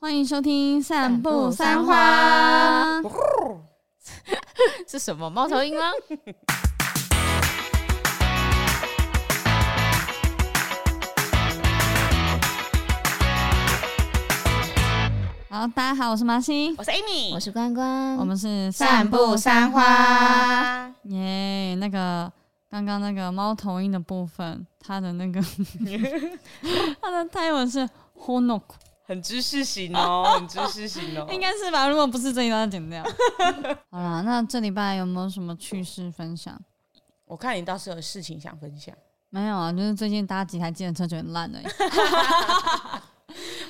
欢迎收听《散步三花》，是什么猫头鹰吗？好，大家好，我是麻希，我是 Amy，我是关关，我们是散步三花。耶，那个刚刚那个猫头鹰的部分，它的那个 它的泰文是 Honok，很知识型哦，很知识型哦，应该是吧？如果不是，这一段要剪掉。好啦，那这礼拜有没有什么趣事分享？我看你倒是有事情想分享。没有啊，就是最近搭几台计程车就很烂了。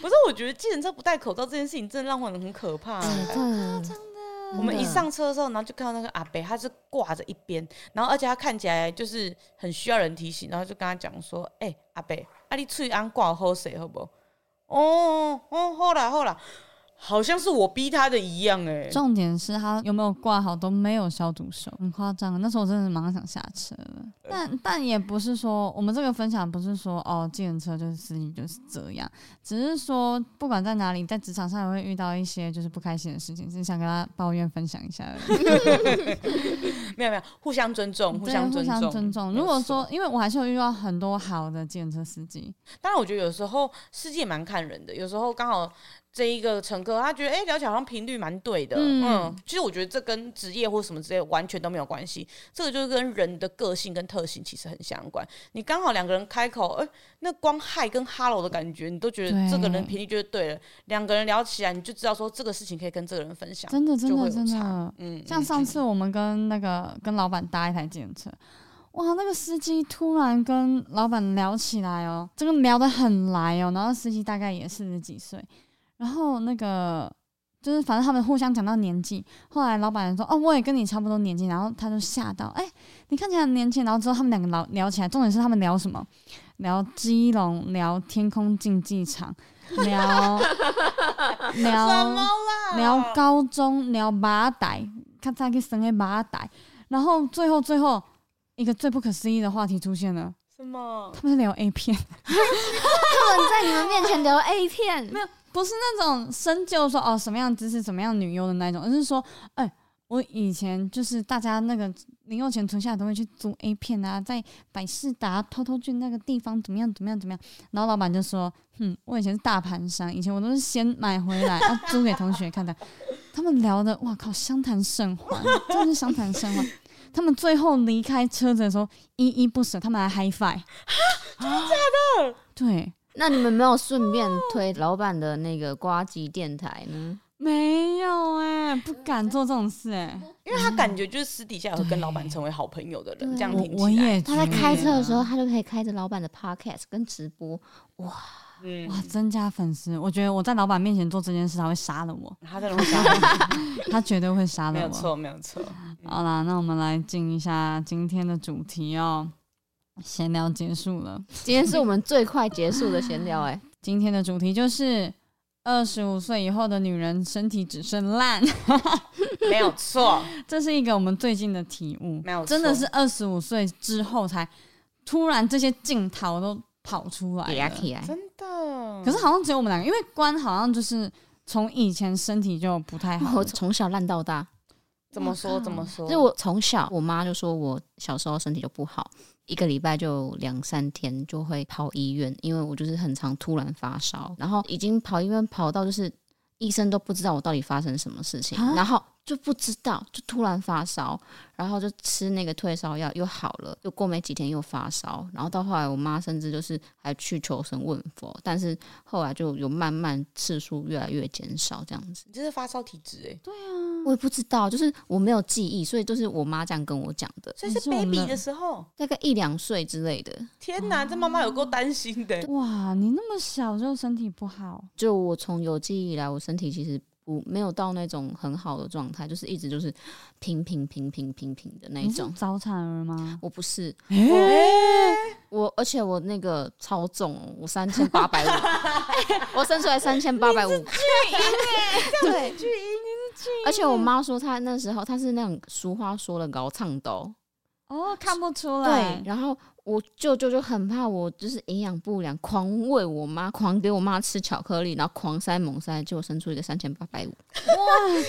不是，我觉得计程车不戴口罩这件事情真的让我很可怕。真的，真的。我们一上车的时候，然后就看到那个阿北，他是挂着一边，然后而且他看起来就是很需要人提醒，然后就跟他讲说：“哎、欸，阿伯，啊你嘴安挂好水好不好？”哦哦，好啦好啦。好像是我逼他的一样哎、欸。重点是他有没有挂好都没有消毒手，很夸张。那时候我真的马上想下车了。但但也不是说我们这个分享不是说哦，计程车就是司机就是这样，只是说不管在哪里，在职场上也会遇到一些就是不开心的事情，只是想跟他抱怨分享一下而已。没有没有，互相尊重，互相尊重。互相尊重。如果说，因为我还是有遇到很多好的计程车司机，当然我觉得有时候司机也蛮看人的，有时候刚好。这一个乘客，他觉得哎，聊起来好像频率蛮对的，嗯，嗯，其实我觉得这跟职业或什么之类完全都没有关系，这个就是跟人的个性跟特性其实很相关。你刚好两个人开口，哎，那光嗨跟哈喽的感觉，你都觉得这个人频率就是对了，两个人聊起来，你就知道说这个事情可以跟这个人分享，真的真的真的，嗯，像上次我们跟那个跟老板搭一台计程车，哇，那个司机突然跟老板聊起来哦，这个聊得很来哦，然后司机大概也四十几岁。然后那个就是，反正他们互相讲到年纪。后来老板说：“哦，我也跟你差不多年纪。”然后他就吓到：“哎，你看起来很年轻。”然后之后他们两个聊聊起来，重点是他们聊什么？聊基隆，聊天空竞技场，聊 聊聊高中，聊马仔，看他去生个马仔。然后最后最后一个最不可思议的话题出现了，什么？他们在聊 A 片，他们在你们面前聊 A 片，没有。不是那种深究说哦什么样姿势怎么样女优的那种，而是说，哎、欸，我以前就是大家那个零用钱存下来都会去租 A 片啊，在百事达偷偷去那个地方怎么样怎么样怎么样。然后老板就说，哼，我以前是大盘商，以前我都是先买回来，然 后租给同学看的。他们聊的，哇靠，相谈甚欢，真的是相谈甚欢。他们最后离开车子的时候，依依不舍，他们还 high five，真的假的？对。那你们没有顺便推老板的那个呱吉电台呢？没有哎、欸，不敢做这种事哎、欸，因为他感觉就是私底下有跟老板成为好朋友的人，这样听起来。我也他在开车的时候，他就可以开着老板的 podcast 跟直播，哇，嗯、哇，增加粉丝。我觉得我在老板面前做这件事，他会杀了我。他在会杀了我，他绝对会杀了我。没有错，没有错。好啦，那我们来进一下今天的主题哦。闲聊结束了，今天是我们最快结束的闲聊哎。今天的主题就是二十五岁以后的女人身体只剩烂，没有 错，这是一个我们最近的体悟，没有错，真的是二十五岁之后才突然这些镜头都跑出来了，真的。可是好像只有我们两个，因为关好像就是从以前身体就不太好，我从小烂到大。怎么说？怎么说？就我从小，我妈就说我小时候身体就不好。一个礼拜就两三天就会跑医院，因为我就是很常突然发烧，然后已经跑医院跑到就是医生都不知道我到底发生什么事情，然后就不知道就突然发烧，然后就吃那个退烧药又好了，又过没几天又发烧，然后到后来我妈甚至就是还去求神问佛，但是后来就有慢慢次数越来越减少这样子。你这是发烧体质哎？对啊。我也不知道，就是我没有记忆，所以就是我妈这样跟我讲的。所以是 baby 的时候，大概一两岁之类的。天哪，这妈妈有够担心的。哇，你那么小就身体不好？就我从有记忆以来，我身体其实不没有到那种很好的状态，就是一直就是平平平平平平的那种。早产儿吗？我不是。欸、我我而且我那个超重，我三千八百五，我生出来三千八百五。巨婴哎，对，而且我妈说，她那时候她是那种俗话说的高唱斗，哦，看不出来。对，然后我舅舅就很怕我就是营养不良，狂喂我妈，狂给我妈吃巧克力，然后狂塞猛塞，结果生出一个三千八百五。哇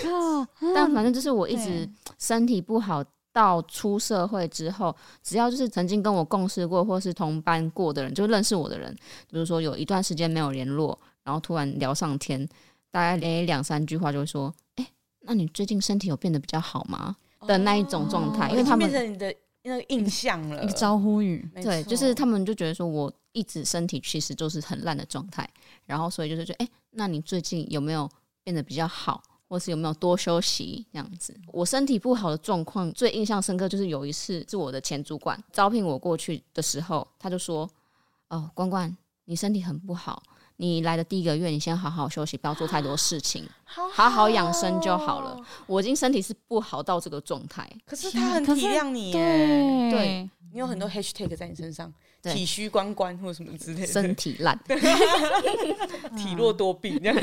靠！但反正就是我一直身体不好。到出社会之后，只要就是曾经跟我共事过或是同班过的人，就认识我的人，比如说有一段时间没有联络，然后突然聊上天，大概连两三句话就会说：“哎、欸，那你最近身体有变得比较好吗？”的那一种状态，哦、因为他们变成你的那个印象了，一个招呼语。对，就是他们就觉得说我一直身体其实就是很烂的状态，然后所以就是说：“哎、欸，那你最近有没有变得比较好？”或是有没有多休息这样子？我身体不好的状况最印象深刻，就是有一次是我的前主管招聘我过去的时候，他就说：“哦，关关，你身体很不好，你来的第一个月，你先好好休息，不要做太多事情，好好，养生就好了。”我已经身体是不好到这个状态，可是他很体谅你耶，对，你有很多 hashtag 在你身上。体虚关关或什么之类的，身体烂，体弱多病这样。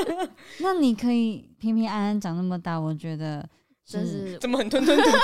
那你可以平平安安长那么大，我觉得。真是怎么很吞吞吐吐？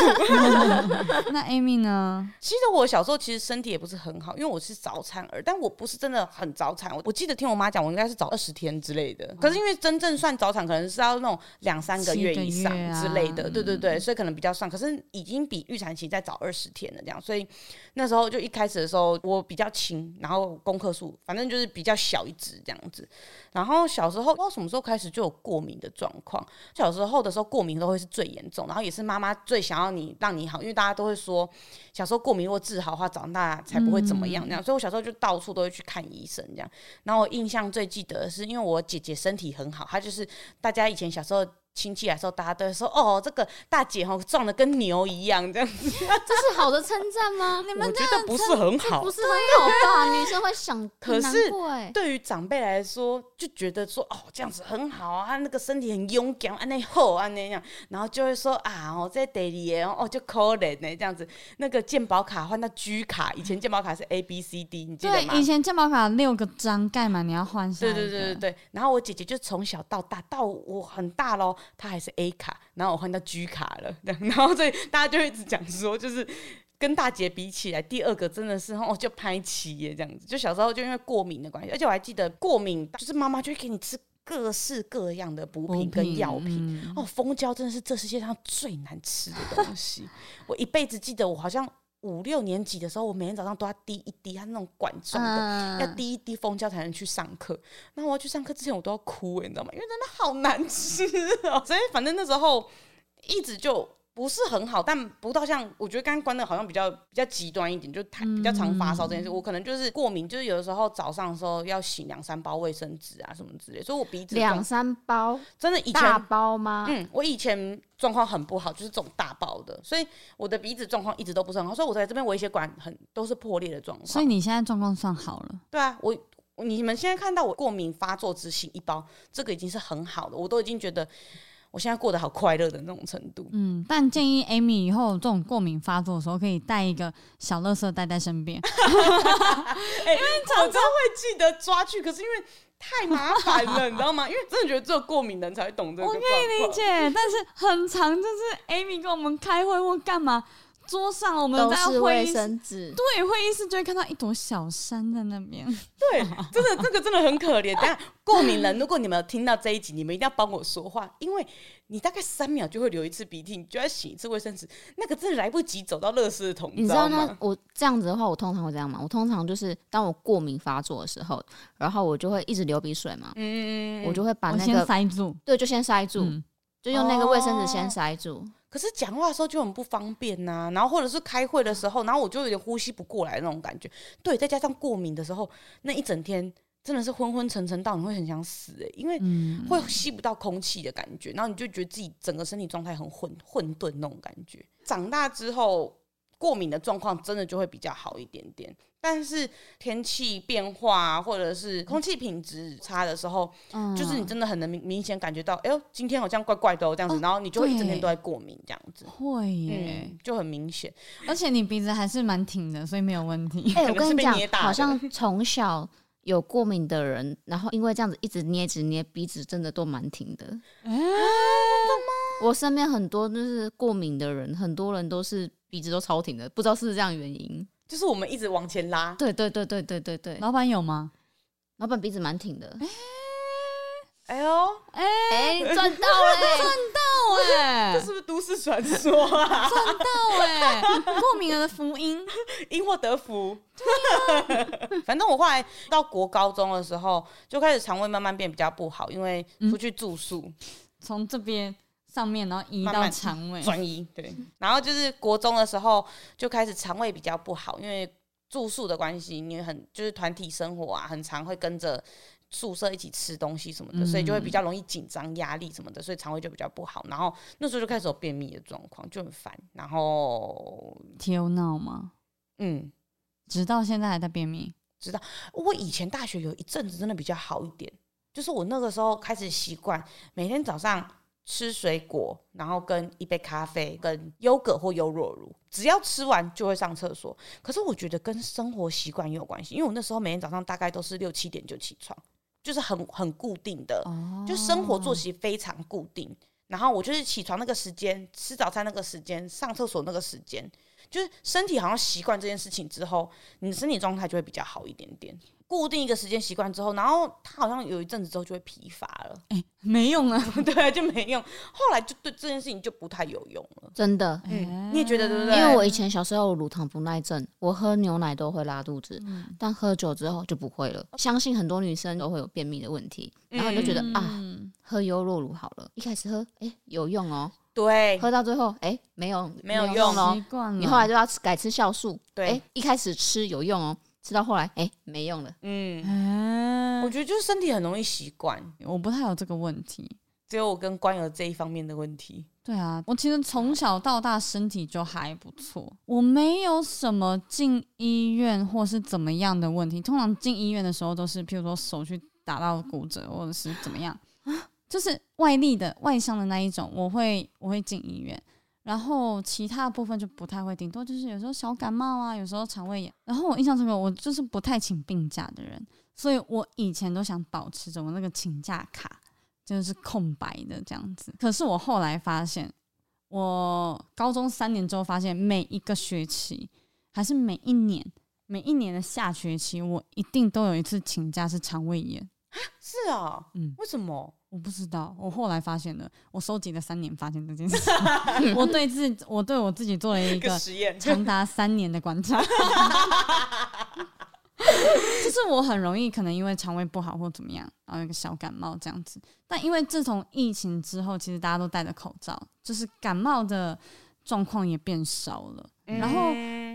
那 Amy 呢？其实我小时候其实身体也不是很好，因为我是早产儿，但我不是真的很早产。我我记得听我妈讲，我应该是早二十天之类的。可是因为真正算早产，可能是要那种两三个月以上之类的，对对对，所以可能比较算。可是已经比预产期再早二十天了，这样。所以那时候就一开始的时候，我比较轻，然后功课数反正就是比较小一只这样子。然后小时候不知道什么时候开始就有过敏的状况，小时候的时候过敏都会是最严重，然后也是妈妈最想要你让你好，因为大家都会说小时候过敏如果治好的话，长大才不会怎么样那样。所以我小时候就到处都会去看医生这样。然后我印象最记得的是，因为我姐姐身体很好，她就是大家以前小时候。亲戚来的时候，大家都会说：“哦，这个大姐哦壮的跟牛一样，这样子。”这是好的称赞吗？你们觉得不是很好，不是很好吧？女生会想，可是对于长辈来说，就觉得说：“哦，这样子很好啊，他那个身体很勇敢，啊那厚啊那样。”然后就会说：“啊，哦，在得里哦，就可怜呢，这样子。那个健保卡换到 G 卡，以前健保卡是 A B C D，你记得吗？对，以前健保卡六个章盖满，你要换下。对对对对对。然后我姐姐就从小到大，到我很大喽，她还是 A 卡。然后我换到 G 卡了，然后所以大家就一直讲说，就是跟大姐比起来，第二个真的是哦，就拍齐耶这样子。就小时候就因为过敏的关系，而且我还记得过敏，就是妈妈就会给你吃各式各样的补品跟药品。品哦，蜂胶真的是这世界上最难吃的东西，我一辈子记得我好像。五六年级的时候，我每天早上都要滴一滴，它那种管状的，嗯、要滴一滴蜂胶才能去上课。那我要去上课之前，我都要哭，你知道吗？因为真的好难吃哦。所以反正那时候一直就。不是很好，但不到像我觉得刚刚关的好像比较比较极端一点，就太比较常发烧这件事。嗯、我可能就是过敏，就是有的时候早上的时候要洗两三包卫生纸啊什么之类，所以我鼻子两三包真的以前大包吗？嗯，我以前状况很不好，就是这种大包的，所以我的鼻子状况一直都不是很好，所以我在这边微血管很都是破裂的状况。所以你现在状况算好了？对啊，我你们现在看到我过敏发作只醒一包，这个已经是很好的，我都已经觉得。我现在过得好快乐的那种程度。嗯，但建议 Amy 以后这种过敏发作的时候，可以带一个小垃圾袋在身边。欸、因为常常会记得抓去，可是因为太麻烦了，你知道吗？因为真的觉得只有过敏人才会懂这个。我可以理解，但是很长就是 Amy 跟我们开会或干嘛。桌上我们在会议室，对，会议室就会看到一朵小山在那边。对，真的这个真的很可怜。但过敏人，如果你们有听到这一集，你们一定要帮我说话，因为你大概三秒就会流一次鼻涕，你就要洗一次卫生纸，那个真的来不及走到垃圾桶。你知道吗？我这样子的话，我通常会这样嘛。我通常就是当我过敏发作的时候，然后我就会一直流鼻水嘛。嗯，我就会把那个塞住。对，就先塞住，嗯、就用那个卫生纸先塞住。哦可是讲话的时候就很不方便呐、啊，然后或者是开会的时候，然后我就有点呼吸不过来那种感觉。对，再加上过敏的时候，那一整天真的是昏昏沉沉到你会很想死诶、欸，因为会吸不到空气的感觉，然后你就觉得自己整个身体状态很混混沌那种感觉。长大之后。过敏的状况真的就会比较好一点点，但是天气变化或者是空气品质差的时候，嗯、就是你真的很能明明显感觉到，哎呦，今天好像怪怪的哦，这样子，哦、然后你就会一整天都在过敏这样子，会耶、嗯，就很明显。而且你鼻子还是蛮挺的，所以没有问题。哎、欸，我跟你讲，好像从小有过敏的人，然后因为这样子一直捏，一直捏，鼻子真的都蛮挺的。欸、啊，真的吗？我身边很多就是过敏的人，很多人都是。鼻子都超挺的，不知道是不是这样原因。就是我们一直往前拉。对对对对对对对，老板有吗？老板鼻子蛮挺的。欸哎呦，哎哎，赚到了，赚到哎！这是不是都市传说啊？赚到哎！过敏儿的福音，因祸得福。啊，反正我后来到国高中的时候，就开始肠胃慢慢变比较不好，因为出去住宿，从、嗯、这边上面然后移到肠胃转移。对，然后就是国中的时候就开始肠胃比较不好，因为住宿的关系，你很就是团体生活啊，很常会跟着。宿舍一起吃东西什么的，所以就会比较容易紧张、压力什么的，所以肠胃就比较不好。然后那时候就开始有便秘的状况，就很烦。然后天闹吗？嗯，直到现在还在便秘。直到我以前大学有一阵子真的比较好一点，就是我那个时候开始习惯每天早上吃水果，然后跟一杯咖啡，跟优格或优酪乳，只要吃完就会上厕所。可是我觉得跟生活习惯也有关系，因为我那时候每天早上大概都是六七点就起床。就是很很固定的，就生活作息非常固定。然后我就是起床那个时间，吃早餐那个时间，上厕所那个时间，就是身体好像习惯这件事情之后，你的身体状态就会比较好一点点。固定一个时间习惯之后，然后他好像有一阵子之后就会疲乏了，哎、欸，没用啊，对，就没用。后来就对这件事情就不太有用了，真的。嗯，你也觉得对不对？因为我以前小时候乳糖不耐症，我喝牛奶都会拉肚子，嗯、但喝酒之后就不会了。相信很多女生都会有便秘的问题，然后你就觉得、嗯、啊，喝优酪乳好了。一开始喝，哎、欸，有用哦，对，喝到最后，哎、欸，没有，没有用哦。习惯了，你后来就要吃改吃酵素，对，欸、一开始吃有用哦。吃到后来，哎、欸，没用了。嗯，欸、我觉得就是身体很容易习惯，我不太有这个问题，只有我跟关有这一方面的问题。对啊，我其实从小到大身体就还不错，我没有什么进医院或是怎么样的问题。通常进医院的时候都是，譬如说手去打到骨折，或者是怎么样，就是外力的外伤的那一种，我会我会进医院。然后其他部分就不太会，顶多就是有时候小感冒啊，有时候肠胃炎。然后我印象中，我就是不太请病假的人，所以我以前都想保持着我那个请假卡，就是空白的这样子。可是我后来发现，我高中三年之后发现，每一个学期还是每一年，每一年的下学期，我一定都有一次请假是肠胃炎。是啊，嗯，为什么？我不知道，我后来发现了，我收集了三年，发现这件事。我对自己，我对我自己做了一个实验，长达三年的观察。就是我很容易可能因为肠胃不好或怎么样，然后有一个小感冒这样子。但因为自从疫情之后，其实大家都戴着口罩，就是感冒的状况也变少了。然后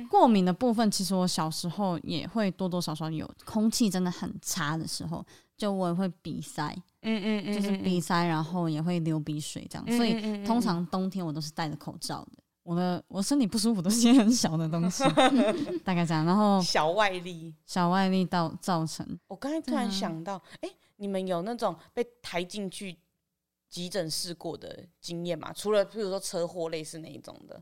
过敏的部分，其实我小时候也会多多少少有，空气真的很差的时候。就我也会鼻塞，嗯嗯嗯，就是鼻塞，然后也会流鼻水这样，所以通常冬天我都是戴着口罩的。我的我身体不舒服都是些很小的东西，大概这样。然后小外力，小外力到造成。我刚才突然想到，哎、嗯，你们有那种被抬进去急诊室过的经验吗？除了譬如说车祸类似那一种的，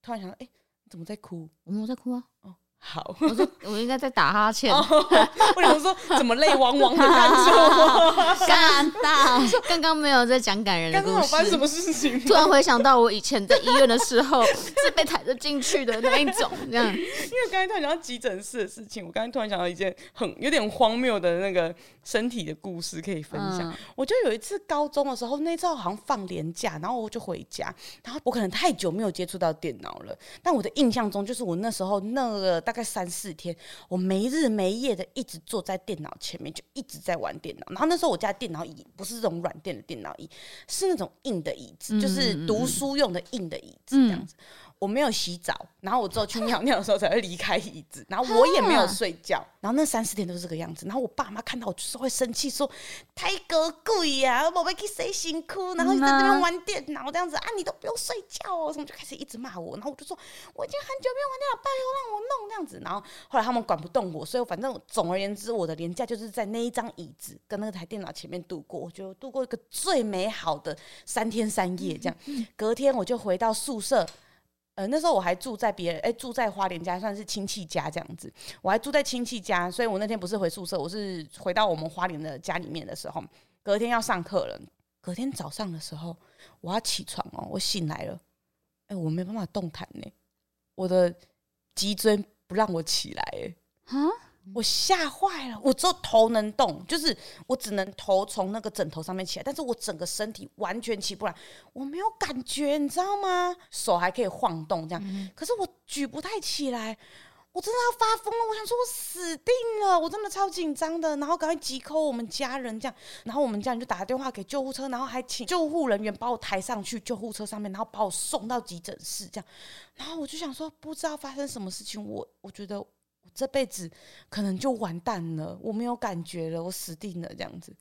突然想到，哎，你怎么在哭？我没有在哭啊。哦好，我说我应该在打哈欠。我想说，怎么泪汪汪的感受？感到刚刚没有在讲感人的故事。刚刚发生什么事情？突然回想到我以前在医院的时候是被抬着进去的那一种，这样。因为刚才突然想到急诊室的事情，我刚才突然想到一件很有点荒谬的那个身体的故事可以分享。嗯、我就有一次高中的时候，那时候好像放年假，然后我就回家，然后我可能太久没有接触到电脑了，但我的印象中就是我那时候那个大概三四天，我没日没夜的一直坐在电脑前面，就一直在玩电脑。然后那时候我家电脑椅不是这种软垫的电脑椅，是那种硬的椅子，就是读书用的硬的椅子这样子。我没有洗澡，然后我之后去尿尿的时候才会离开椅子，然后我也没有睡觉，然后那三四天都是这个样子。然后我爸妈看到我就是会生气，说太高贵呀，宝贝给谁辛苦，然后你在那边玩电脑这样子啊，你都不用睡觉哦，什么就开始一直骂我。然后我就说我已经很久没有玩电脑，拜托让我弄这样子。然后后来他们管不动我，所以反正总而言之，我的连假就是在那一张椅子跟那台电脑前面度过，我就度过一个最美好的三天三夜。这样，隔天我就回到宿舍。呃，那时候我还住在别人，哎、住在花莲家，算是亲戚家这样子。我还住在亲戚家，所以我那天不是回宿舍，我是回到我们花莲的家里面的时候，隔天要上课了。隔天早上的时候，我要起床哦，我醒来了，哎、我没办法动弹呢。我的脊椎不让我起来，哎，啊，我吓坏了，我只有头能动，就是我只能头从那个枕头上面起来，但是我整个身体完全起不来，我没有感觉，你知道吗？手还可以晃动这样，嗯、可是我举不太起来。我真的要发疯了！我想说，我死定了！我真的超紧张的，然后赶快急 call 我们家人，这样，然后我们家人就打电话给救护车，然后还请救护人员把我抬上去救护车上面，然后把我送到急诊室，这样，然后我就想说，不知道发生什么事情，我我觉得这辈子可能就完蛋了，我没有感觉了，我死定了这样子，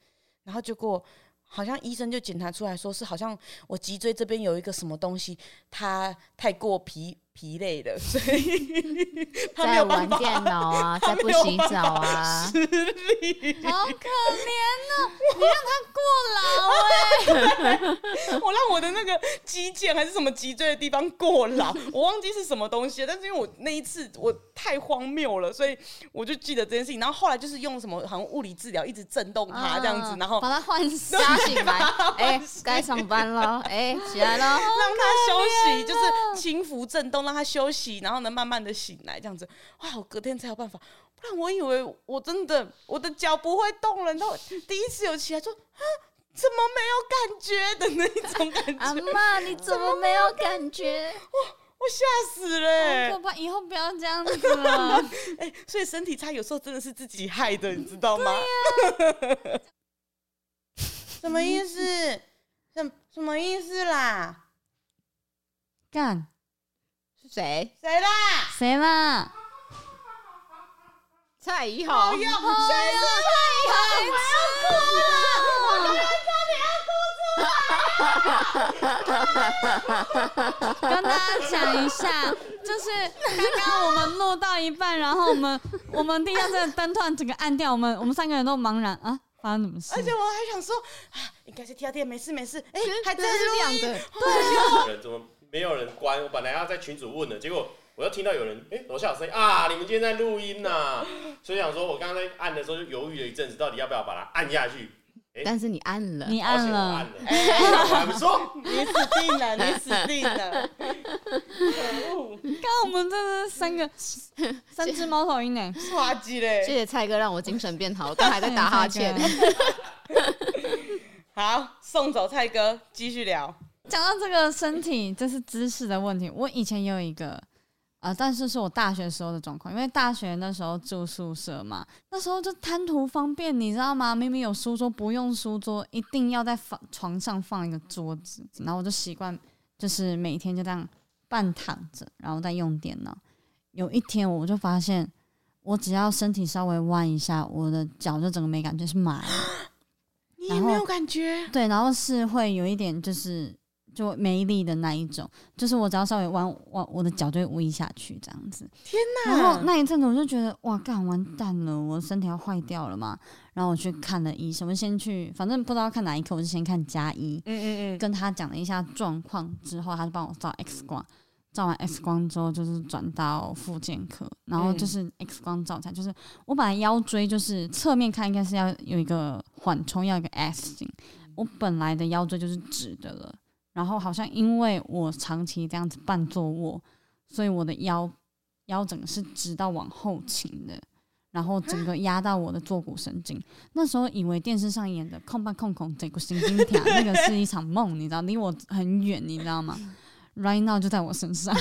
然后结果好像医生就检查出来说是好像我脊椎这边有一个什么东西，它太过皮。疲累了，所以 他没有办法在玩电脑啊，在不洗澡啊，好可怜哦！你让他过劳哎、欸，我让我的那个肌腱还是什么脊椎的地方过劳，我忘记是什么东西了。但是因为我那一次我太荒谬了，所以我就记得这件事情。然后后来就是用什么好像物理治疗，一直震动他这样子，然后把他唤醒，醒来，哎，该上班了，哎，起来了，让他休息，就是轻浮震动。让他休息，然后呢，慢慢的醒来，这样子，哇，我隔天才有办法，不然我以为我真的我的脚不会动了，然后第一次有起来说啊，怎么没有感觉的那一种感觉？阿妈，你怎么没有感觉？哇，我吓死了、欸！好可怕，以后不要这样子了。哎、欸，所以身体差有时候真的是自己害的，你知道吗？啊、什么意思？什什么意思啦？干。谁？谁啦？谁啦？蔡宜豪。谁是蔡宜豪？我要哭了！我差点要哭出来。跟大家讲一下，就是刚刚我们录到一半，然后我们我们地下这个灯突然整个暗掉，我们我们三个人都茫然啊，发生什么事？而且我还想说啊，应该是跳电，没事没事。哎，还真是亮的，对啊。没有人关，我本来要在群主问的，结果我又听到有人哎，楼下有声音啊，你们今天在录音呐、啊，所以想说我刚刚在按的时候就犹豫了一阵子，到底要不要把它按下去？但是你按了，你按了，哎，我还不说，你死定了，你死定了，可恶！刚刚我们这是三个三只猫头鹰呢，刷机嘞！谢谢蔡哥让我精神变好，我刚还在打哈欠。好，送走蔡哥，继续聊。讲到这个身体，就是姿势的问题。我以前也有一个，啊、呃，但是是我大学时候的状况，因为大学那时候住宿舍嘛，那时候就贪图方便，你知道吗？明明有书桌，不用书桌，一定要在放床上放一个桌子，然后我就习惯，就是每天就这样半躺着，然后再用电脑。有一天我就发现，我只要身体稍微弯一下，我的脚就整个没感觉，是麻的。你也没有感觉？对，然后是会有一点就是。就没力的那一种，就是我只要稍微弯弯，我的脚就会微下去这样子。天哪！然后那一阵子我就觉得哇，干完蛋了，我身体要坏掉了嘛。然后我去看了医生，我先去，反正不知道看哪一科，我就先看加医。嗯嗯嗯。跟他讲了一下状况之后，他就帮我照 X 光。照完 X 光之后，就是转到复健科，然后就是 X 光照起来，就是我本来腰椎就是侧面看应该是要有一个缓冲，要一个 S 型。我本来的腰椎就是直的了。然后好像因为我长期这样子半坐卧，所以我的腰腰整个是直到往后倾的，然后整个压到我的坐骨神经。那时候以为电视上演的空半空空这个神经条，那个是一场梦，你知道，离我很远，你知道吗？Right now 就在我身上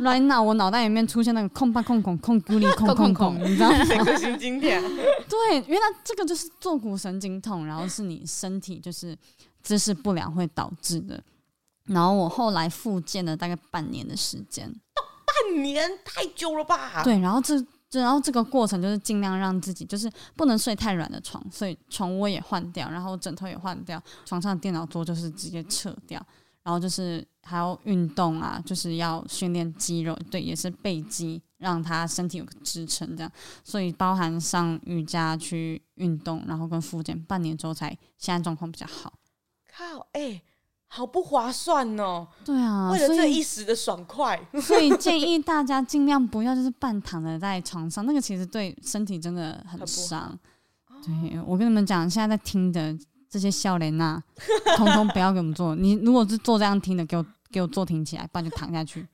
，Right now 我脑袋里面出现那个空半空空空孤立空空空，你知道吗？整个神经条，对，原来这个就是坐骨神经痛，然后是你身体就是。姿势不良会导致的，然后我后来复健了大概半年的时间，半年太久了吧？对，然后这这然后这个过程就是尽量让自己就是不能睡太软的床，所以床窝也换掉，然后枕头也换掉，床上的电脑桌就是直接撤掉，然后就是还要运动啊，就是要训练肌肉，对，也是背肌，让他身体有个支撑，这样，所以包含上瑜伽去运动，然后跟复健，半年之后才现在状况比较好。靠，哎、欸，好不划算哦！对啊，为了这一时的爽快，所以，建议 大家尽量不要就是半躺着在床上，那个其实对身体真的很伤。对，我跟你们讲，现在在听的这些笑脸呐，通通不要给我们做。你如果是做这样听的，给我给我坐挺起来，不然就躺下去。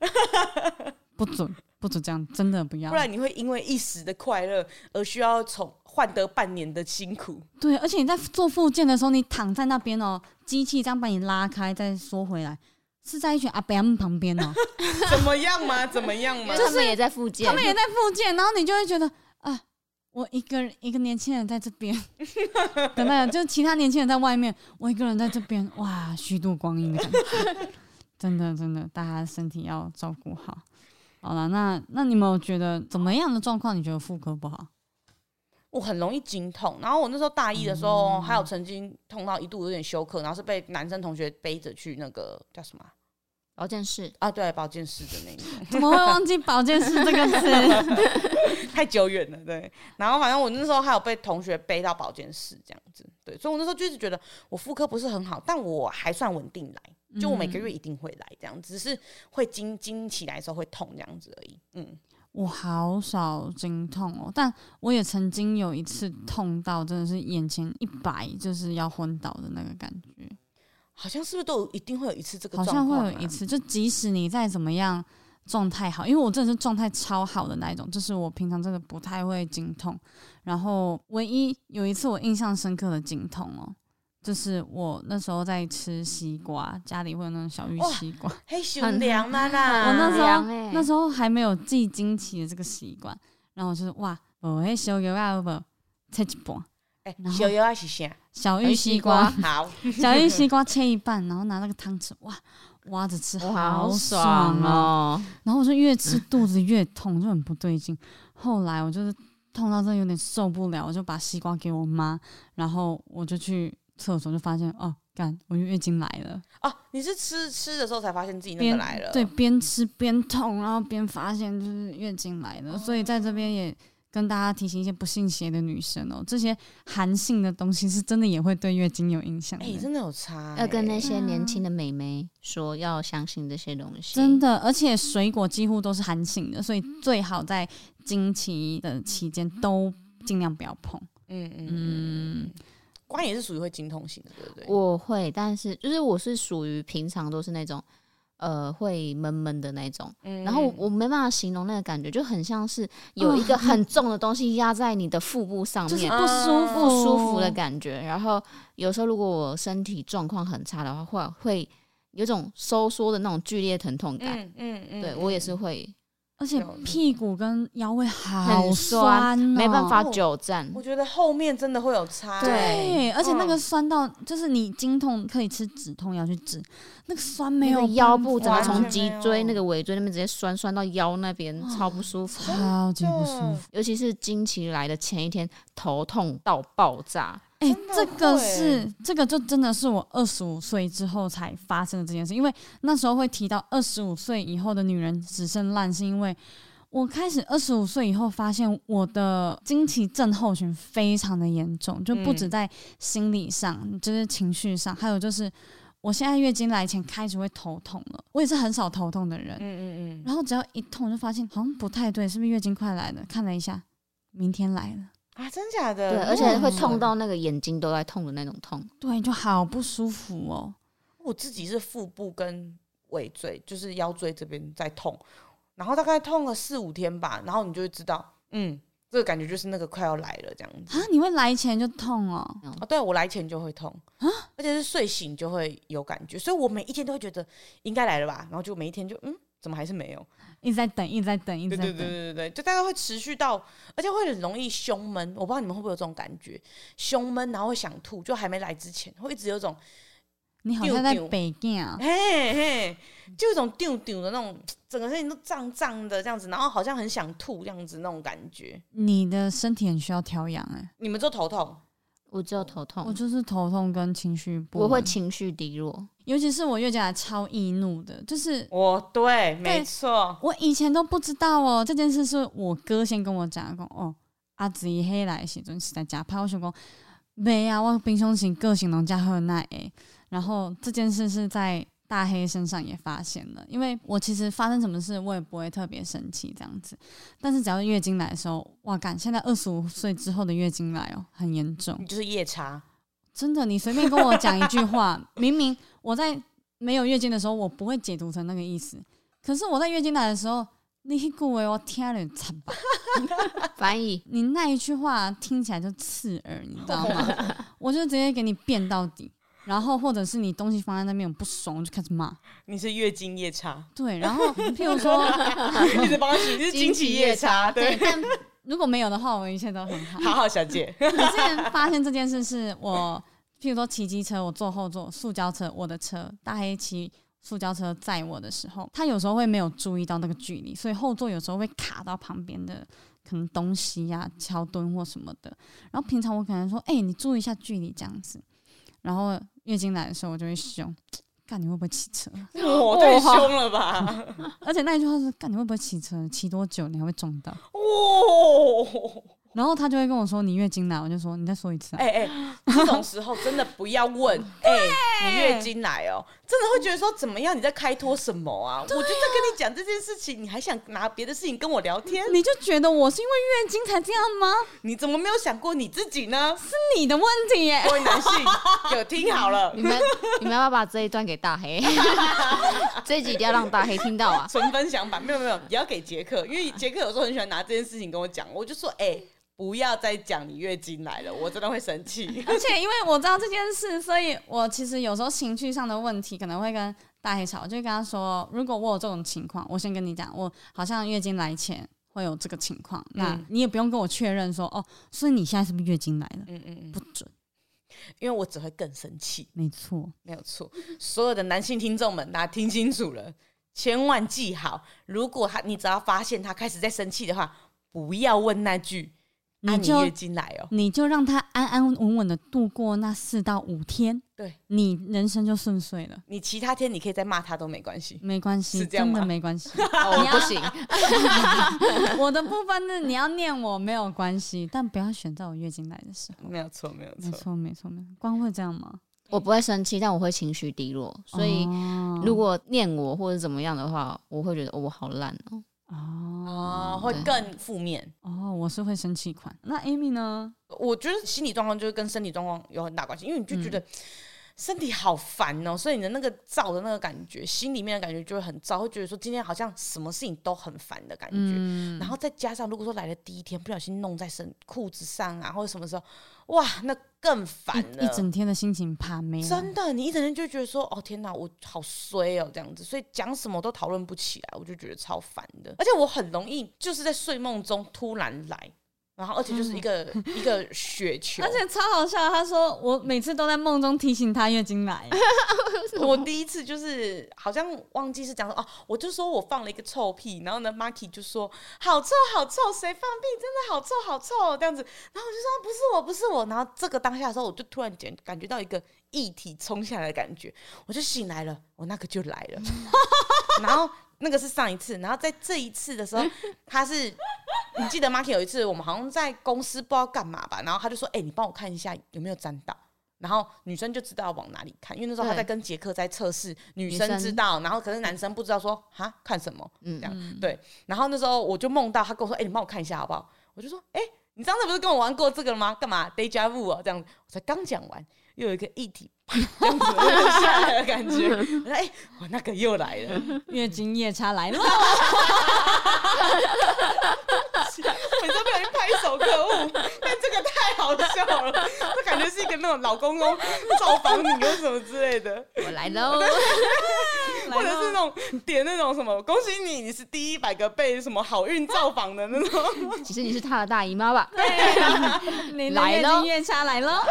不准不准这样，真的不要，不然你会因为一时的快乐而需要从换得半年的辛苦。对，而且你在做复健的时候，你躺在那边哦，机器这样把你拉开再缩回来，是在一群阿伯旁边哦，怎么样嘛？怎么样嘛？就是他们也在复健，他们也在复健，然后你就会觉得啊。我一个人，一个年轻人在这边，等等，就其他年轻人在外面，我一个人在这边，哇，虚度光阴的感觉，真的真的，大家身体要照顾好。好了，那那你们有觉得怎么样的状况？你觉得妇科不好？我很容易经痛，然后我那时候大一的时候，嗯、还有曾经痛到一度有点休克，然后是被男生同学背着去那个叫什么？保健室啊，对，保健室的那个，怎么会忘记保健室这个词？太久远了，对。然后反正我那时候还有被同学背到保健室这样子，对。所以我那时候就是觉得我妇科不是很好，但我还算稳定来，就我每个月一定会来这样，只是会经经起来的时候会痛这样子而已。嗯，我好少经痛哦，但我也曾经有一次痛到真的是眼前一白，就是要昏倒的那个感觉。好像是不是都一定会有一次这个？好像会有一次，就即使你再怎么样状态好，因为我真的是状态超好的那一种，就是我平常真的不太会经痛。然后唯一有一次我印象深刻的经痛哦，就是我那时候在吃西瓜，家里会有那种小玉西瓜，很凉的啦。我那时候那时候还没有记惊奇的这个习惯，然后我就是哇，我会小油啊不，切一半。小油啊是啥？小玉西瓜，好，小玉西瓜切一半，然后拿那个汤匙，哇，挖着吃，好爽哦！然后我就越吃肚子越痛，就很不对劲。后来我就是痛到真的有点受不了，我就把西瓜给我妈，然后我就去厕所就发现，哦，干，我月经来了。哦，你是吃吃的时候才发现自己那个来了？对，边吃边痛，然后边发现就是月经来了，所以在这边也。跟大家提醒一些不信邪的女生哦，这些寒性的东西是真的也会对月经有影响。哎，真的有差。要跟那些年轻的美眉说，要相信这些东西。真的，而且水果几乎都是寒性的，所以最好在经期的期间都尽量不要碰。嗯嗯嗯。关也是属于会精通型的，对不对？我会，但是就是我是属于平常都是那种。呃，会闷闷的那种，嗯、然后我，没办法形容那个感觉，就很像是有一个很重的东西压在你的腹部上面，就是不舒服、不舒服的感觉。然后有时候如果我身体状况很差的话，会会有种收缩的那种剧烈疼痛感。嗯嗯，嗯对我也是会。而且屁股跟腰会好酸，哦，没办法久站。我觉得后面真的会有差。对，而且那个酸到，就是你经痛可以吃止痛药去止，那个酸没有腰部，整个从脊椎那个尾椎那边直接酸酸到腰那边，超不舒服，超级不舒服。尤其是经期来的前一天，头痛到爆炸。哎、欸，这个是这个就真的是我二十五岁之后才发生的这件事，因为那时候会提到二十五岁以后的女人只剩烂，是因为我开始二十五岁以后发现我的经期症候群非常的严重，就不止在心理上，嗯、就是情绪上，还有就是我现在月经来前开始会头痛了，我也是很少头痛的人，嗯嗯嗯，然后只要一痛就发现好像不太对，是不是月经快来了？看了一下，明天来了。啊，真假的？对，而且会痛到那个眼睛都在痛的那种痛。对，就好不舒服哦。我自己是腹部跟尾椎，就是腰椎这边在痛，然后大概痛了四五天吧，然后你就会知道，嗯，这个感觉就是那个快要来了这样子。啊，你会来前就痛哦？啊，对，我来前就会痛啊，而且是睡醒就会有感觉，所以我每一天都会觉得应该来了吧，然后就每一天就嗯。怎么还是没有？一直在等，一直在等，一直在等。对对对对对，就大概会持续到，而且会很容易胸闷。我不知道你们会不会有这种感觉，胸闷然后会想吐，就还没来之前会一直有种。你好像在北京啊，嘿嘿，就一种丢丢的那种，整个身体都胀胀的这样子，然后好像很想吐这样子那种感觉。你的身体很需要调养哎。你们就头痛？我只有头痛，我就是头痛跟情绪不，我会情绪低落，尤其是我月经来超易怒的，就是我对，没错，我以前都不知道哦，这件事是我哥先跟我讲讲哦，阿子一黑来的时阵是在家拍我想讲，没啊，我平常型个性拢加喝奶诶，然后这件事是在。大黑身上也发现了，因为我其实发生什么事我也不会特别生气这样子，但是只要月经来的时候，哇，感！现在二十五岁之后的月经来哦，很严重，你就是夜叉，真的，你随便跟我讲一句话，明明我在没有月经的时候，我不会解读成那个意思，可是我在月经来的时候，你一句话我听了惨吧？翻译，你那一句话听起来就刺耳，你知道吗？我就直接给你变到底，然后或者是你东西放在那边我不爽，我就开始骂。你是月经夜叉，对，然后 譬如说，一直帮他洗，是经期夜叉，对。但如果没有的话，我一切都很好。好好，小姐。我之前发现这件事是我，譬如说骑机车，我坐后座，塑胶车，我的车，大黑骑。塑胶车载我的时候，他有时候会没有注意到那个距离，所以后座有时候会卡到旁边的可能东西呀、啊、桥墩或什么的。然后平常我可能说：“哎、欸，你注意一下距离，这样子。”然后月经来的时候，我就会凶：“干，你会不会骑车？” 我太凶了吧！而且那一句话是：“干，你会不会骑车？骑多久你还会撞到？”哦。然后他就会跟我说：“你月经来。”我就说：“你再说一次。”哎哎，这种时候真的不要问。哎、欸，你月经来哦，真的会觉得说怎么样？你在开脱什么啊？啊我就在跟你讲这件事情，你还想拿别的事情跟我聊天？你就觉得我是因为月经才这样吗？你怎么没有想过你自己呢？是你的问题耶！各位男性，有听好了，你们你们要不要把这一段给大黑？这一集一定要让大黑听到啊！纯分享版没有没有，也要给杰克，因为杰克有时候很喜欢拿这件事情跟我讲，我就说哎。欸不要再讲你月经来了，我真的会生气。而且因为我知道这件事，所以我其实有时候情绪上的问题可能会跟大黑吵，我就跟他说：如果我有这种情况，我先跟你讲，我好像月经来前会有这个情况，那你也不用跟我确认说哦，所以你现在是不是月经来了？嗯嗯嗯，不准，因为我只会更生气。没错，没有错。所有的男性听众们，大家听清楚了，千万记好，如果他你只要发现他开始在生气的话，不要问那句。你就月经来哦，你就让他安安稳稳的度过那四到五天，对，你人生就顺遂了。你其他天你可以再骂他都没关系，没关系，真的没关系。我，不行，我的部分呢，你要念我没有关系，但不要选在我月经来的时候。没有错，没有错，没错，没错，没错。光会这样吗？我不会生气，但我会情绪低落。所以如果念我或者怎么样的话，我会觉得我好烂哦。哦，会更负面哦。我是会生气款。那 Amy 呢？我觉得心理状况就是跟身体状况有很大关系，因为你就觉得身体好烦哦，所以你的那个燥的那个感觉，心里面的感觉就会很燥，会觉得说今天好像什么事情都很烦的感觉。然后再加上如果说来的第一天不小心弄在身裤子上啊，或者什么时候，哇，那。更烦了，一整天的心情怕没了。真的，你一整天就觉得说，哦天哪，我好衰哦，这样子，所以讲什么都讨论不起来，我就觉得超烦的。而且我很容易就是在睡梦中突然来。然后，而且就是一个、嗯、一个雪球，而且超好笑。他说我每次都在梦中提醒他月经来。我第一次就是好像忘记是讲说哦，我就说我放了一个臭屁，然后呢，Marky 就说好臭好臭，谁放屁？真的好臭好臭这样子。然后我就说不是我不是我。然后这个当下的时候，我就突然间感觉到一个液体冲下来的感觉，我就醒来了，我那个就来了。然后。那个是上一次，然后在这一次的时候，他是你记得 Marky 有一次，我们好像在公司不知道干嘛吧，然后他就说：“哎、欸，你帮我看一下有没有沾到。”然后女生就知道往哪里看，因为那时候他在跟杰克在测试，女生知道，然后可是男生不知道说哈看什么，嗯，这样对。然后那时候我就梦到他跟我说：“哎、欸，你帮我看一下好不好？”我就说：“哎、欸，你上次不是跟我玩过这个了吗？干嘛 Deja vu 啊？这样子，我才刚讲完，又有一个议题。”这样子下来的感觉，哎、欸，我那个又来了，月经夜叉来了，每次不小心拍手，可恶！但这个太好笑了，这感觉是一个那种老公公造访你，或什么之类的。我来喽，或者是那种点那种什么，恭喜你，你是第一百个被什么好运造访的那种。其实你是他的大姨妈吧？对，你的月经夜叉来了，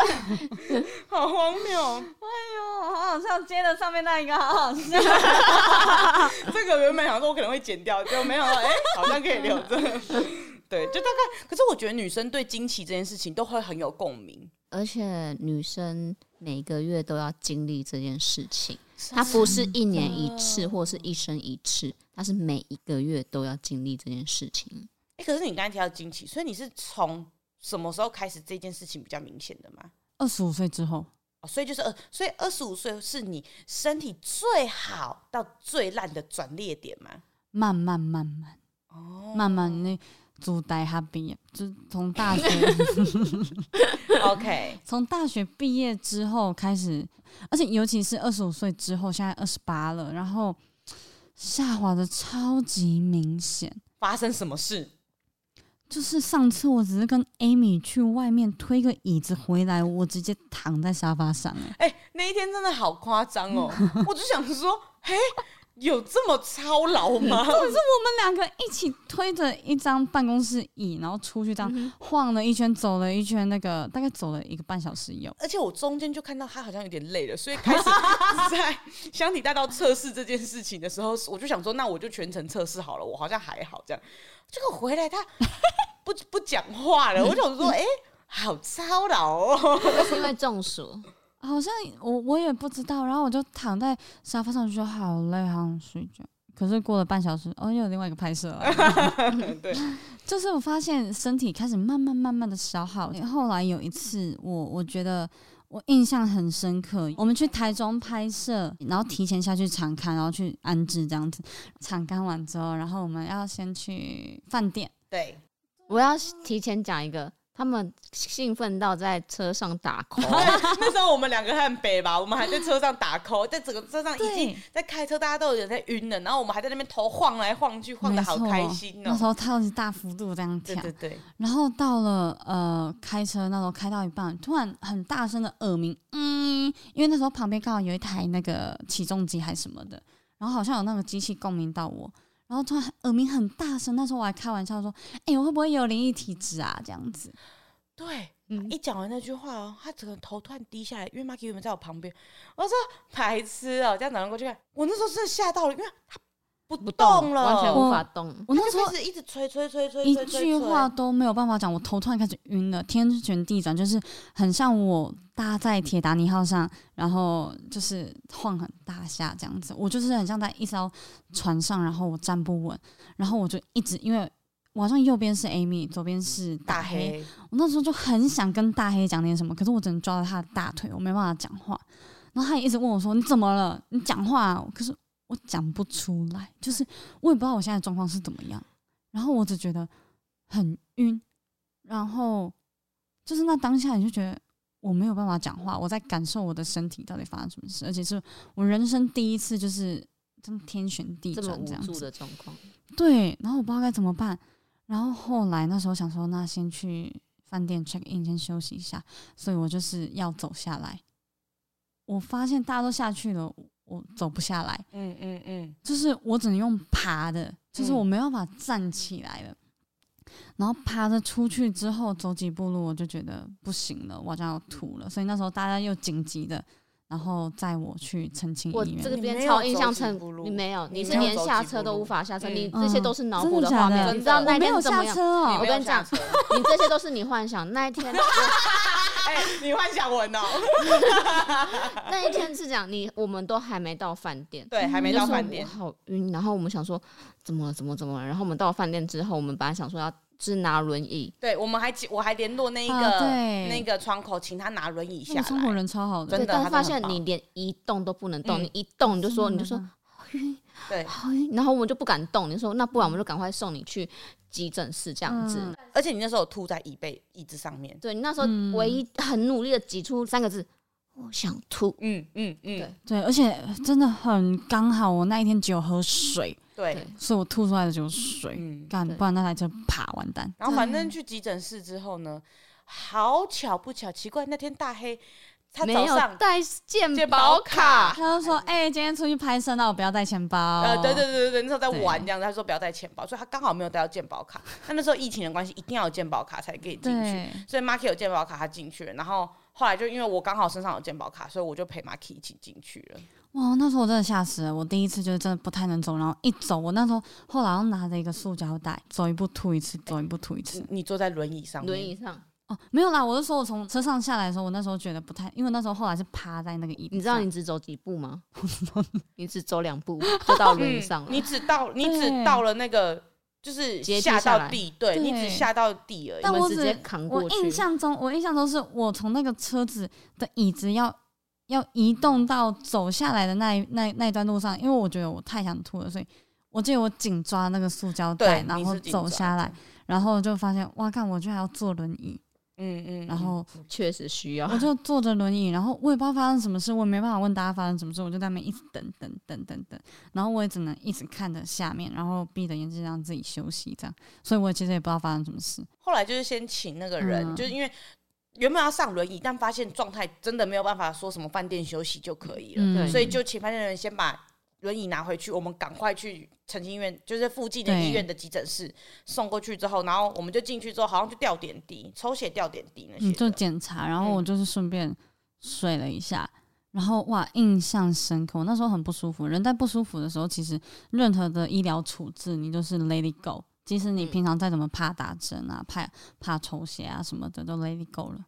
好荒谬。哎呦，好好笑！接着上面那一个，好好笑。这个原本想说我可能会剪掉，结果没想到，哎、欸，好像可以留着。对，就大概。可是我觉得女生对经期这件事情都会很有共鸣，而且女生每个月都要经历这件事情，它不是一年一次或是一生一次，它是每一个月都要经历这件事情。哎、欸，可是你刚才提到经期，所以你是从什么时候开始这件事情比较明显的吗？二十五岁之后。所以就是二，所以二十五岁是你身体最好到最烂的转捩点吗？慢慢慢慢，哦，慢慢那主带他毕业，就从大学，OK，从大学毕业之后开始，而且尤其是二十五岁之后，现在二十八了，然后下滑的超级明显。发生什么事？就是上次我只是跟 Amy 去外面推个椅子回来，我直接躺在沙发上。哎、那一天真的好夸张哦！我就想说，嘿。有这么操劳吗？或者是我们两个一起推着一张办公室椅，然后出去这样晃了一圈，走了一圈，那个大概走了一个半小时有。而且我中间就看到他好像有点累了，所以开始在箱体大道测试这件事情的时候，我就想说，那我就全程测试好了，我好像还好这样。结果回来他 不不讲话了，我就想说，哎、欸，好操劳哦，是因为中暑。好像我我也不知道，然后我就躺在沙发上，就说好累，好想睡觉。可是过了半小时，哦，又有另外一个拍摄了。对，就是我发现身体开始慢慢慢慢的消耗。后来有一次，我我觉得我印象很深刻，我们去台中拍摄，然后提前下去场勘，然后去安置这样子。场勘完之后，然后我们要先去饭店。对，我要提前讲一个。他们兴奋到在车上打 call，那时候我们两个很北吧，我们还在车上打 call，在整个车上已经在开车，大家都有点在晕了，然后我们还在那边头晃来晃去，晃的好开心哦。那时候超级大幅度这样跳，对对对。然后到了呃开车那时候开到一半，突然很大声的耳鸣，嗯，因为那时候旁边刚好有一台那个起重机还是什么的，然后好像有那个机器共鸣到我。然后突然耳鸣很大声，那时候我还开玩笑说：“哎、欸，我会不会有灵异体质啊？”这样子。对，嗯，一讲完那句话哦，他整个头突然低下来，因为 Marky 原本在我旁边。我说：“白痴哦！”这样转过去看，我那时候真的吓到了，因为他不动了，完全无法动。我那时候一直吹吹吹吹，一句话都没有办法讲，我头突然开始晕了，天旋地转，就是很像我搭在铁达尼号上，然后就是晃很大下这样子。我就是很像在一艘船上，然后我站不稳，然后我就一直因为。我好像右边是 Amy，左边是大黑。大黑。我那时候就很想跟大黑讲点什么，可是我只能抓着他的大腿，我没办法讲话。然后他也一直问我说：“你怎么了？你讲话啊。”可是我讲不出来，就是我也不知道我现在状况是怎么样。然后我只觉得很晕，然后就是那当下你就觉得我没有办法讲话，我在感受我的身体到底发生什么事，而且是我人生第一次就是这么天旋地转这样子，的状况。对，然后我不知道该怎么办。然后后来那时候想说，那先去饭店 check in，先休息一下。所以我就是要走下来。我发现大家都下去了，我走不下来。嗯嗯嗯，就是我只能用爬的，就是我没办法站起来了。嗯、然后爬着出去之后，走几步路我就觉得不行了，我好像要吐了。所以那时候大家又紧急的。然后载我去澄清医院。我这边超印象深，你没有，你是连下车都无法下车，你这些都是脑补的画面。你知道那天怎么样？我跟你讲，你这些都是你幻想。那一天，哎，你幻想文哦。那一天是讲你，我们都还没到饭店，对，还没到饭店，好晕。然后我们想说，怎么了？怎么怎么了？然后我们到饭店之后，我们本来想说要。是拿轮椅，对，我们还我还联络那一个、啊、那个窗口，请他拿轮椅下来。窗口人超好的，真的。但是发现你连移动都不能动，嗯、你一动你就说你就说好晕，对，好晕。然后我们就不敢动，你说那不然我们就赶快送你去急诊室这样子。嗯、而且你那时候吐在椅背椅子上面，对，你那时候唯一很努力的挤出三个字，嗯、我想吐。嗯嗯嗯，对对，而且真的很刚好，我那一天只有喝水。对，所以我吐出来的就是水，干、嗯，不然那台车啪完蛋。然后反正去急诊室之后呢，好巧不巧，奇怪那天大黑他早上带健保卡，他就说：“哎、欸，今天出去拍摄，那我不要带钱包。”呃，对对对对，那时候在玩这样子，他说不要带钱包，所以他刚好没有带到健保卡。那那时候疫情的关系，一定要有健保卡才可以进去，所以 Marky 有健保卡，他进去了。然后后来就因为我刚好身上有健保卡，所以我就陪 Marky 一起进去了。哇，那时候我真的吓死了！我第一次就是真的不太能走，然后一走，我那时候后来要拿着一个塑胶袋，走一步吐一次，走一步吐一次。你坐在轮椅上？轮椅上？哦，没有啦，我是说我从车上下来的时候，我那时候觉得不太，因为那时候后来是趴在那个椅子。你知道你只走几步吗？你只走两步就到轮椅上了。你只到你只到了那个就是下到地，对，你只下到地而已。但我直接扛过去。我印象中，我印象中是我从那个车子的椅子要。要移动到走下来的那一那那一段路上，因为我觉得我太想吐了，所以我记得我紧抓那个塑胶袋，然后走下来，然后就发现哇，看我居然要坐轮椅，嗯嗯，然后确实需要。我就坐着轮椅，然后我也不知道发生什么事，我也没办法问大家发生什么事，我就在那边一直等等等等等，然后我也只能一直看着下面，然后闭着眼睛让自己休息这样，所以我其实也不知道发生什么事。后来就是先请那个人，嗯、就是因为原本要上轮椅，但发现状态真的没有办法说什么饭店休息就可以了，嗯、所以就请饭店的人先把。轮椅拿回去，我们赶快去澄清医院，就是附近的医院的急诊室送过去之后，然后我们就进去之后，好像就吊点滴、抽血、吊点滴那些，嗯，就检查。然后我就是顺便睡了一下，嗯、然后哇，印象深刻。我那时候很不舒服，人在不舒服的时候，其实任何的医疗处置，你就是 let it go。即使你平常再怎么怕打针啊、怕怕抽血啊什么的，都 let it go 了。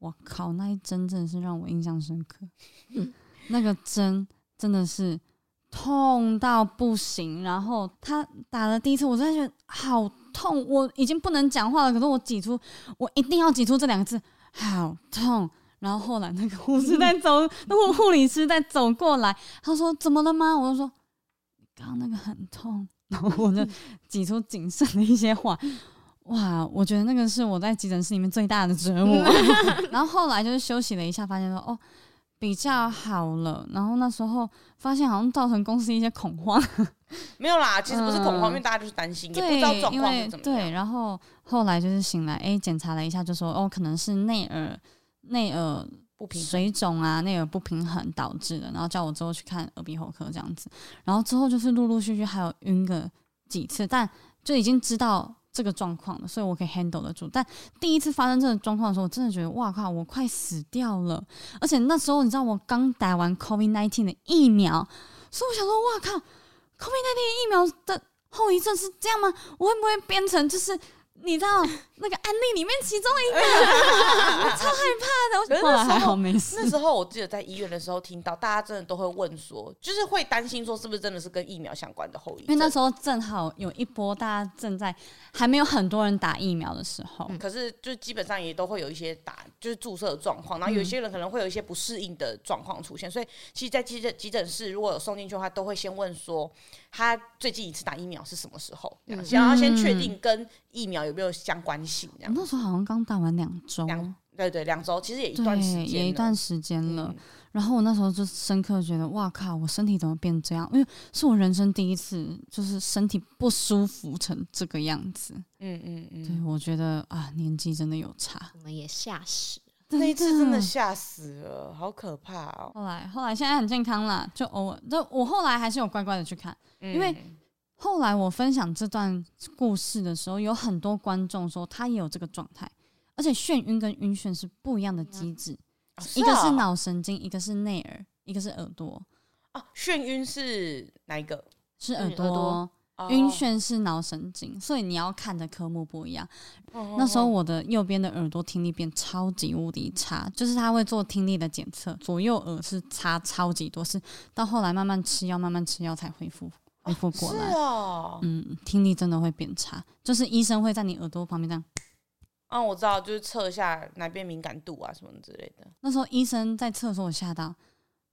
我靠，那一针真的是让我印象深刻。嗯、那个针真的是。痛到不行，然后他打了第一次，我真的觉得好痛，我已经不能讲话了。可是我挤出，我一定要挤出这两个字，好痛。然后后来那个护士在走，那个护理师在走过来，他说怎么了吗？我就说刚刚那个很痛，然后我就挤出仅剩的一些话。哇，我觉得那个是我在急诊室里面最大的折磨。然后后来就是休息了一下，发现说哦。比较好了，然后那时候发现好像造成公司一些恐慌，没有啦，其实不是恐慌，嗯、因为大家就是担心，也不知道状况是怎么样。对，然后后来就是醒来，哎，检查了一下，就说哦，可能是内耳内耳不平水肿啊，内耳不平衡导致的，然后叫我之后去看耳鼻喉科这样子，然后之后就是陆陆续续还有晕个几次，但就已经知道。这个状况的，所以我可以 handle 得住。但第一次发生这种状况的时候，我真的觉得哇靠，我快死掉了！而且那时候你知道我刚打完 COVID nineteen 的疫苗，所以我想说哇靠，COVID nineteen 疫苗的后遗症是这样吗？我会不会变成就是？你知道那个案例里面其中一个，我超害怕的。后来还好没事。那时候我记得在医院的时候听到，大家真的都会问说，就是会担心说是不是真的是跟疫苗相关的后遗症？因为那时候正好有一波大家正在还没有很多人打疫苗的时候，嗯、可是就基本上也都会有一些打就是注射的状况，然后有些人可能会有一些不适应的状况出现，所以其实，在急诊急诊室如果有送进去的话，都会先问说他最近一次打疫苗是什么时候，嗯、想要先确定跟疫苗有没有相关性？这样，那时候好像刚打完两周，两对对，两周，其实也一段时间，也一段时间了。嗯、然后我那时候就深刻觉得，哇靠，我身体怎么变这样？因为是我人生第一次，就是身体不舒服成这个样子。嗯嗯嗯，对，我觉得啊，年纪真的有差，我们也吓死，那一次真的吓死了，好可怕哦。后来后来现在很健康了，就偶尔，就我后来还是有乖乖的去看，嗯、因为。后来我分享这段故事的时候，有很多观众说他也有这个状态，而且眩晕跟晕眩是不一样的机制，一个是脑神经，一个是内耳，一个是耳朵。啊，眩晕是哪一个？是耳朵。晕眩是脑神经，哦、所以你要看的科目不一样。哦、那时候我的右边的耳朵听力变超级无敌差，就是他会做听力的检测，左右耳是差超级多，是到后来慢慢吃药，慢慢吃药才恢复。恢复过来，是哦，嗯，听力真的会变差，就是医生会在你耳朵旁边这样，啊，我知道，就是测一下哪边敏感度啊什么之类的。那时候医生在测的时候，我吓到，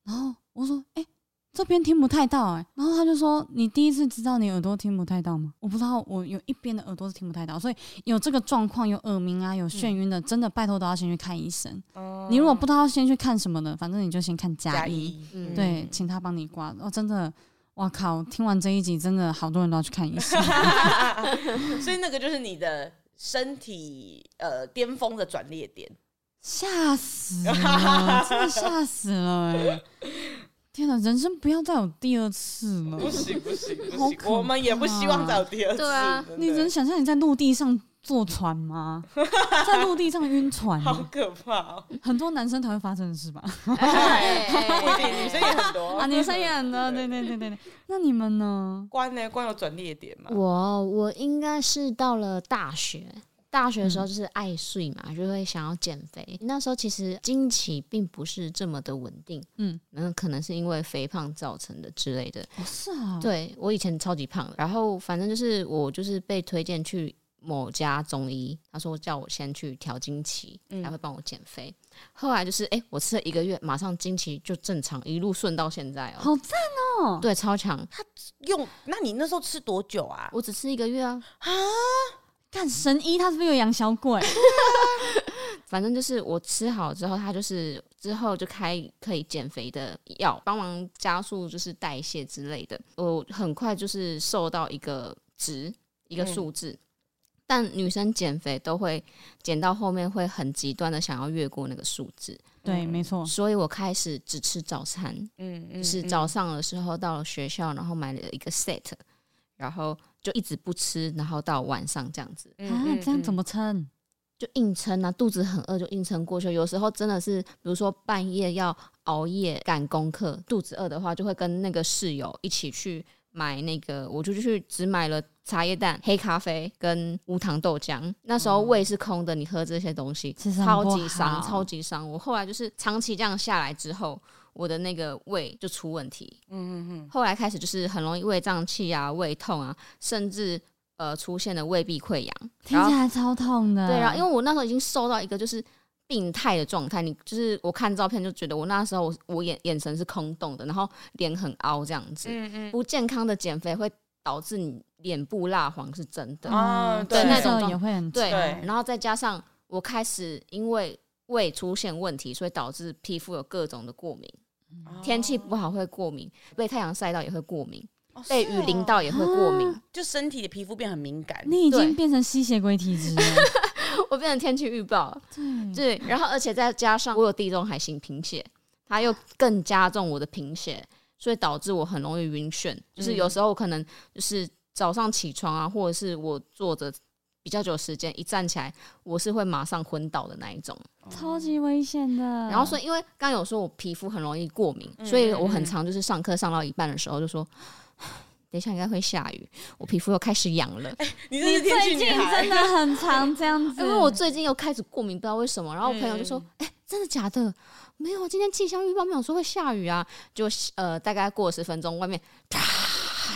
然后我说，哎、欸，这边听不太到、欸，哎，然后他就说，你第一次知道你耳朵听不太到吗？我不知道，我有一边的耳朵是听不太到，所以有这个状况，有耳鸣啊，有眩晕的，嗯、真的拜托都要先去看医生。嗯、你如果不知道先去看什么的，反正你就先看家医，嗯、对，请他帮你挂。哦，真的。哇靠！听完这一集，真的好多人都要去看医生。所以那个就是你的身体呃巅峰的转捩点，吓死了，真的吓死了哎！天哪，人生不要再有第二次了，不行不行不行，我们也不希望再有第二次。对啊，你能想象你在陆地上？坐船吗？在陆地上晕船，好可怕哦！很多男生才会发生的事吧？不一定，女生也很多 啊，女生也很多。对对对对对，那你们呢？关呢？关有转捩点吗？我我应该是到了大学，大学的时候就是爱睡嘛，就会想要减肥。那时候其实经期并不是这么的稳定，嗯，那可能是因为肥胖造成的之类的。是啊，对我以前超级胖，然后反正就是我就是被推荐去。某家中医，他说叫我先去调经期，他会帮我减肥。嗯、后来就是，哎、欸，我吃了一个月，马上经期就正常，一路顺到现在哦、喔，好赞哦！对，超强。他用，那你那时候吃多久啊？我只吃一个月啊。啊，看神医，他是不是有养小鬼？反正就是我吃好之后，他就是之后就开可以减肥的药，帮忙加速就是代谢之类的。我很快就是瘦到一个值，一个数字。嗯、但女生减肥都会减到后面会很极端的想要越过那个数字。对，没错。所以我开始只吃早餐，嗯，嗯，就是早上的时候到了学校，然后买了一个 set，然后就一直不吃，然后到晚上这样子。啊，这样怎么撑？就硬撑啊，肚子很饿就硬撑过去。有时候真的是，比如说半夜要熬夜赶功课，肚子饿的话，就会跟那个室友一起去买那个，我就去只买了茶叶蛋、黑咖啡跟无糖豆浆。那时候胃是空的，你喝这些东西超级伤，超级伤。我后来就是长期这样下来之后，我的那个胃就出问题。嗯嗯嗯。后来开始就是很容易胃胀气啊、胃痛啊，甚至。呃，出现了胃壁溃疡，听起来超痛的。对，啊因为我那时候已经瘦到一个就是病态的状态，你就是我看照片就觉得我那时候我我眼眼神是空洞的，然后脸很凹这样子。嗯嗯。不健康的减肥会导致你脸部蜡黄，是真的。啊，对，那种也会很对。然后再加上我开始因为胃出现问题，所以导致皮肤有各种的过敏。天气不好会过敏，被太阳晒到也会过敏。被雨淋到也会过敏，啊、就身体的皮肤变很敏感。你已经变成吸血鬼体质了，我变成天气预报。对，对，然后而且再加上我有地中海型贫血，它又更加重我的贫血，所以导致我很容易晕眩。就是有时候可能就是早上起床啊，或者是我坐着比较久时间，一站起来我是会马上昏倒的那一种，超级危险的。然后说，因为刚刚有说我皮肤很容易过敏，所以我很常就是上课上到一半的时候就说。等一下应该会下雨，我皮肤又开始痒了。欸、你最近真的很常这样子，因为我最近又开始过敏，不知道为什么。然后我朋友就说：“哎、嗯欸，真的假的？没有，今天气象预报没有说会下雨啊。”就呃，大概过十分钟，外面啪。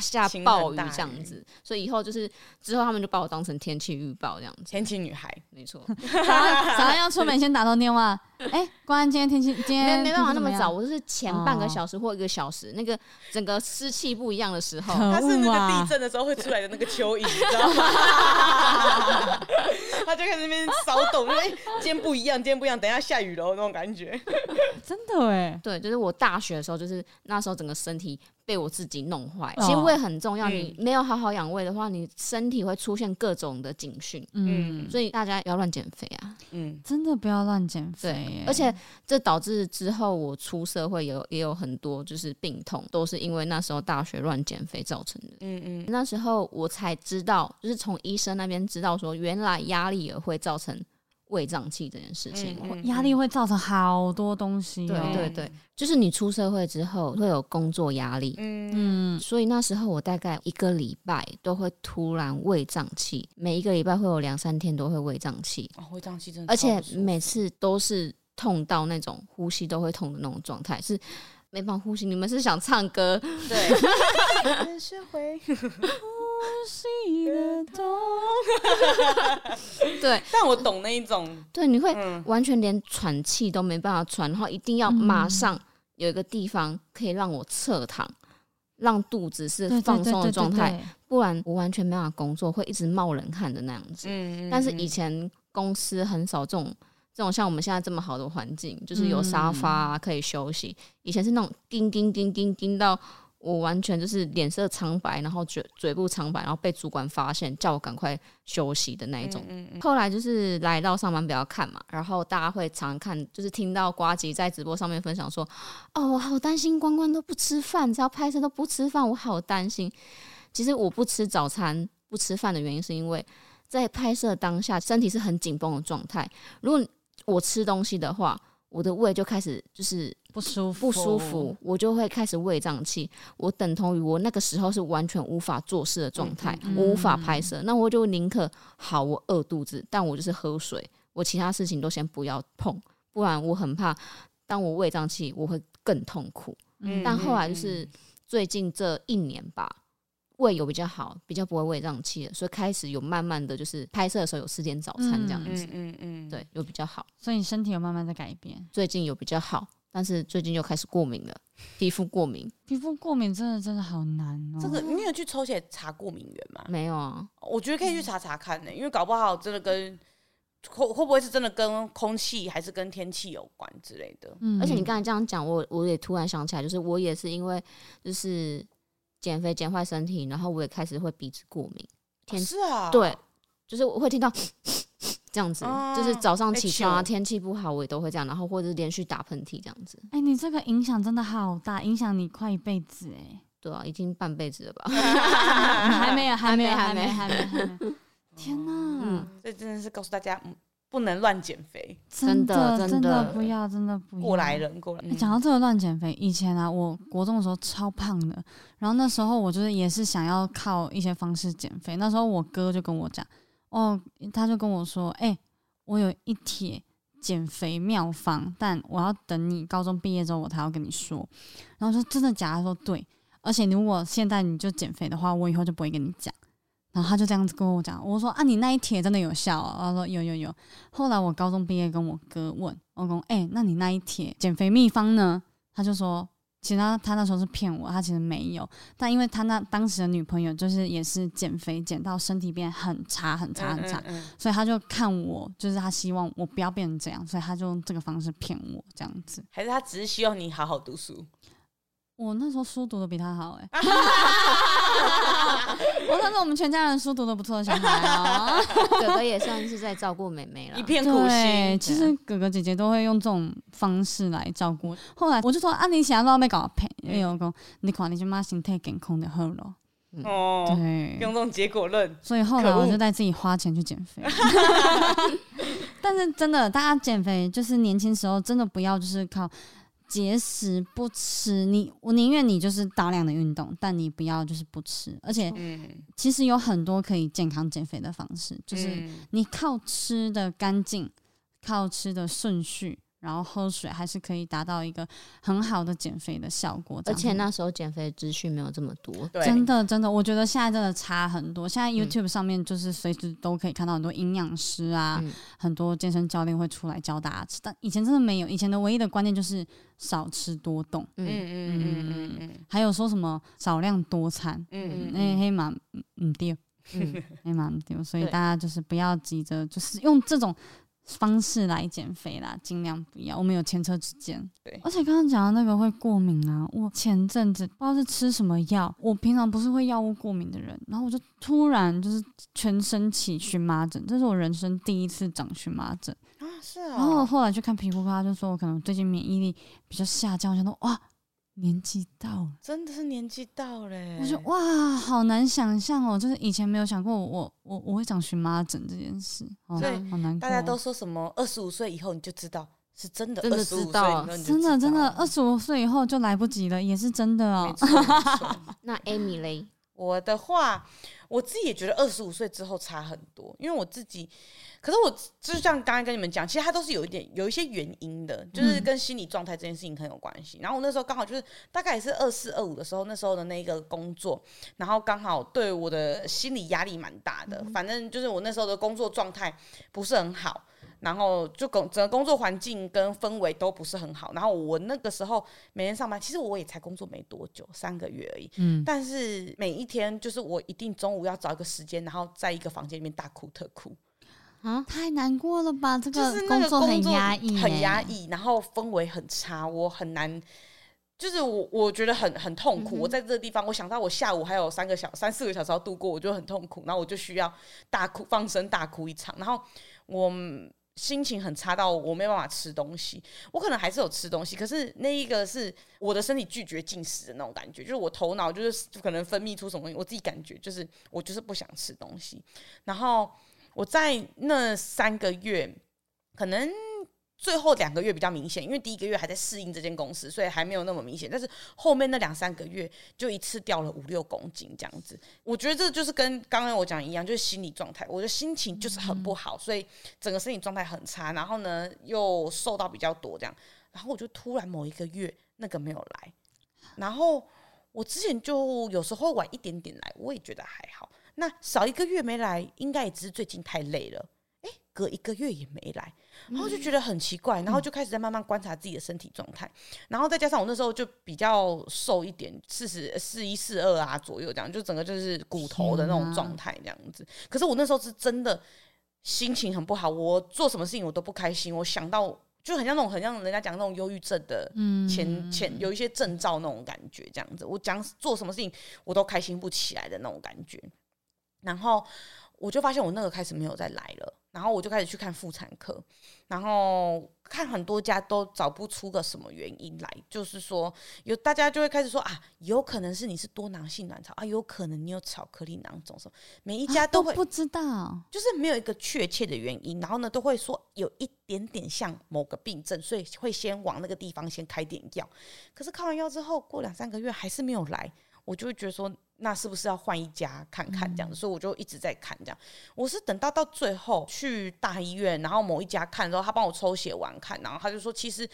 下暴雨这样子，所以以后就是之后他们就把我当成天气预报这样子。天气女孩，没错。早上早上要出门先打通电话，哎，关今天天气，今天没办法那么早，我是前半个小时或一个小时，那个整个湿气不一样的时候，它是那个地震的时候会出来的那个蚯蚓，你知道吗？他就开始那边骚动，因为今天不一样，今天不一样，等一下下雨了那种感觉。真的哎，对，就是我大学的时候，就是那时候整个身体。被我自己弄坏，其实胃很重要。你没有好好养胃的话，你身体会出现各种的警讯。嗯，所以大家不要乱减肥啊。嗯，真的不要乱减肥。对，而且这导致之后我出社会有也有很多就是病痛，都是因为那时候大学乱减肥造成的。嗯嗯，那时候我才知道，就是从医生那边知道说，原来压力也会造成。胃胀气这件事情，压力会造成好多东西。对对对，就是你出社会之后会有工作压力，嗯，所以那时候我大概一个礼拜都会突然胃胀气，每一个礼拜会有两三天都会胃胀气。哦，胃胀气真的，而且每次都是痛到那种呼吸都会痛的那种状态，是没办法呼吸。你们是想唱歌？对。对，但我懂那一种，对，你会完全连喘气都没办法喘，然后一定要马上有一个地方可以让我侧躺，让肚子是放松的状态，不然我完全没办法工作，会一直冒冷汗的那样子。嗯，但是以前公司很少这种这种像我们现在这么好的环境，就是有沙发啊，可以休息。以前是那种叮叮叮叮叮到。我完全就是脸色苍白，然后嘴嘴部苍白，然后被主管发现，叫我赶快休息的那一种。嗯嗯嗯。后来就是来到上班不要看嘛，然后大家会常看，就是听到瓜吉在直播上面分享说：“哦，我好担心关关都不吃饭，只要拍摄都不吃饭，我好担心。”其实我不吃早餐、不吃饭的原因，是因为在拍摄当下身体是很紧绷的状态。如果我吃东西的话，我的胃就开始就是。不舒服，不舒服，我就会开始胃胀气。我等同于我那个时候是完全无法做事的状态，嗯、我无法拍摄。嗯、那我就宁可好，我饿肚子，但我就是喝水，我其他事情都先不要碰，不然我很怕，当我胃胀气，我会更痛苦。嗯、但后来就是最近这一年吧。胃有比较好，比较不会胃胀气了，所以开始有慢慢的就是拍摄的时候有吃点早餐这样子，嗯嗯嗯，嗯嗯对，有比较好，所以你身体有慢慢在改变，最近有比较好，但是最近又开始过敏了，皮肤过敏。皮肤过敏真的真的好难哦。这个你有去抽血查过敏源吗？没有啊，我觉得可以去查查看呢、欸，因为搞不好真的跟会会不会是真的跟空气还是跟天气有关之类的。嗯，而且你刚才这样讲，我我也突然想起来，就是我也是因为就是减肥减坏身体，然后我也开始会鼻子过敏。天、哦、是啊，对，就是我会听到。这样子，啊、就是早上起床啊，欸、天气不好，我也都会这样，然后或者是连续打喷嚏这样子。哎、欸，你这个影响真的好大，影响你快一辈子哎、欸。对啊，已经半辈子了吧？还没有，还没有，还没，还没，还没。天哪！嗯，这真的是告诉大家，嗯不能乱减肥，真的，真的，真的不要，真的不要。过来人，过来人。讲、欸、到这个乱减肥，以前啊，我国中的时候超胖的，然后那时候我就是也是想要靠一些方式减肥。那时候我哥就跟我讲，哦，他就跟我说，哎、我有一帖减肥妙方，但我要等你高中毕业之后我才要跟你说。然后说真的假的？他说对，而且如果现在你就减肥的话，我以后就不会跟你讲。然后他就这样子跟我讲，我说啊，你那一帖真的有效啊？他说有有有。后来我高中毕业跟我哥问，我说哎，那你那一帖减肥秘方呢？他就说。其实他他那时候是骗我，他其实没有，但因为他那当时的女朋友就是也是减肥减到身体变很差很差很差，嗯嗯嗯，所以他就看我，就是他希望我不要变成这样，所以他就用这个方式骗我这样子。还是他只是希望你好好读书？我那时候书读的比他好哎、欸，我算是我们全家人书读的不错的小孩哦。哥哥也算是在照顾妹妹了，一片苦心。其实哥哥姐姐都会用这种方式来照顾。后来我就说啊，你想要被搞赔，因为我讲你看你就妈心态健康的好了。哦，对，用这种结果论。所以后来我就带自己花钱去减肥。但是真的，大家减肥就是年轻时候真的不要就是靠。节食不吃，你我宁愿你就是大量的运动，但你不要就是不吃。而且，其实有很多可以健康减肥的方式，就是你靠吃的干净，靠吃的顺序。然后喝水还是可以达到一个很好的减肥的效果，而且那时候减肥资讯没有这么多，真的真的，我觉得现在真的差很多。现在 YouTube 上面就是随时都可以看到很多营养师啊，嗯、很多健身教练会出来教大家吃，但以前真的没有，以前的唯一的观念就是少吃多动，嗯。嗯嗯嗯嗯，还有说什么少量多餐，嗯那黑马嗯丢，嗯黑马丢，所以大家就是不要急着就是用这种。方式来减肥啦，尽量不要。我们有前车之鉴。对，而且刚刚讲的那个会过敏啊，我前阵子不知道是吃什么药，我平常不是会药物过敏的人，然后我就突然就是全身起荨麻疹，这是我人生第一次长荨麻疹啊，是啊。然后后来去看皮肤科，他就说我可能最近免疫力比较下降，我想说哇。年纪到了，真的是年纪到了。我说哇，好难想象哦，就是以前没有想过我我我会长荨麻疹这件事，哦、所以好难过。大家都说什么二十五岁以后你就知道是真的，真的知道，真的真的二十五岁以后就来不及了，也是真的哦。那 Amy 嘞，我的话，我自己也觉得二十五岁之后差很多，因为我自己。可是我就是像刚才跟你们讲，其实它都是有一点有一些原因的，就是跟心理状态这件事情很有关系。然后我那时候刚好就是大概也是二四二五的时候，那时候的那个工作，然后刚好对我的心理压力蛮大的。反正就是我那时候的工作状态不是很好，然后就工整个工作环境跟氛围都不是很好。然后我那个时候每天上班，其实我也才工作没多久，三个月而已。嗯，但是每一天就是我一定中午要找一个时间，然后在一个房间里面大哭特哭。啊，太难过了吧！这个工作很压抑，很压抑，然后氛围很差，我很难，就是我我觉得很很痛苦。嗯、我在这个地方，我想到我下午还有三个小三四个小时要度过，我就很痛苦，然后我就需要大哭放声大哭一场，然后我心情很差到我没办法吃东西。我可能还是有吃东西，可是那一个是我的身体拒绝进食的那种感觉，就是我头脑就是可能分泌出什么东西，我自己感觉就是我就是不想吃东西，然后。我在那三个月，可能最后两个月比较明显，因为第一个月还在适应这间公司，所以还没有那么明显。但是后面那两三个月，就一次掉了五六公斤这样子。我觉得这就是跟刚刚我讲一样，就是心理状态，我的心情就是很不好，所以整个身体状态很差。然后呢，又瘦到比较多这样。然后我就突然某一个月那个没有来，然后我之前就有时候晚一点点来，我也觉得还好。那少一个月没来，应该也只是最近太累了。诶，隔一个月也没来，然后就觉得很奇怪，然后就开始在慢慢观察自己的身体状态，然后再加上我那时候就比较瘦一点，四十四一四二啊左右这样，就整个就是骨头的那种状态这样子。可是我那时候是真的心情很不好，我做什么事情我都不开心，我想到就很像那种很像人家讲那种忧郁症的前前有一些症兆那种感觉这样子，我讲做什么事情我都开心不起来的那种感觉，然后。我就发现我那个开始没有再来了，然后我就开始去看妇产科，然后看很多家都找不出个什么原因来，就是说有大家就会开始说啊，有可能是你是多囊性卵巢啊，有可能你有巧克力囊肿什么，每一家都会、不知道，就是没有一个确切的原因，然后呢都会说有一点点像某个病症，所以会先往那个地方先开点药，可是开完药之后过两三个月还是没有来，我就会觉得说。那是不是要换一家看看这样子？所以我就一直在看这样。我是等到到最后去大医院，然后某一家看的时候，他帮我抽血完看，然后他就说，其实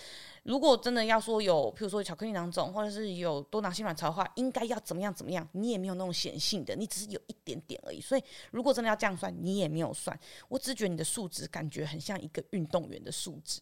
如果真的要说有，譬如说巧克力囊肿，或者是有多囊性卵巢的话，应该要怎么样怎么样？你也没有那种显性的，你只是有一点点而已。所以如果真的要这样算，你也没有算。我只觉得你的数值感觉很像一个运动员的数值。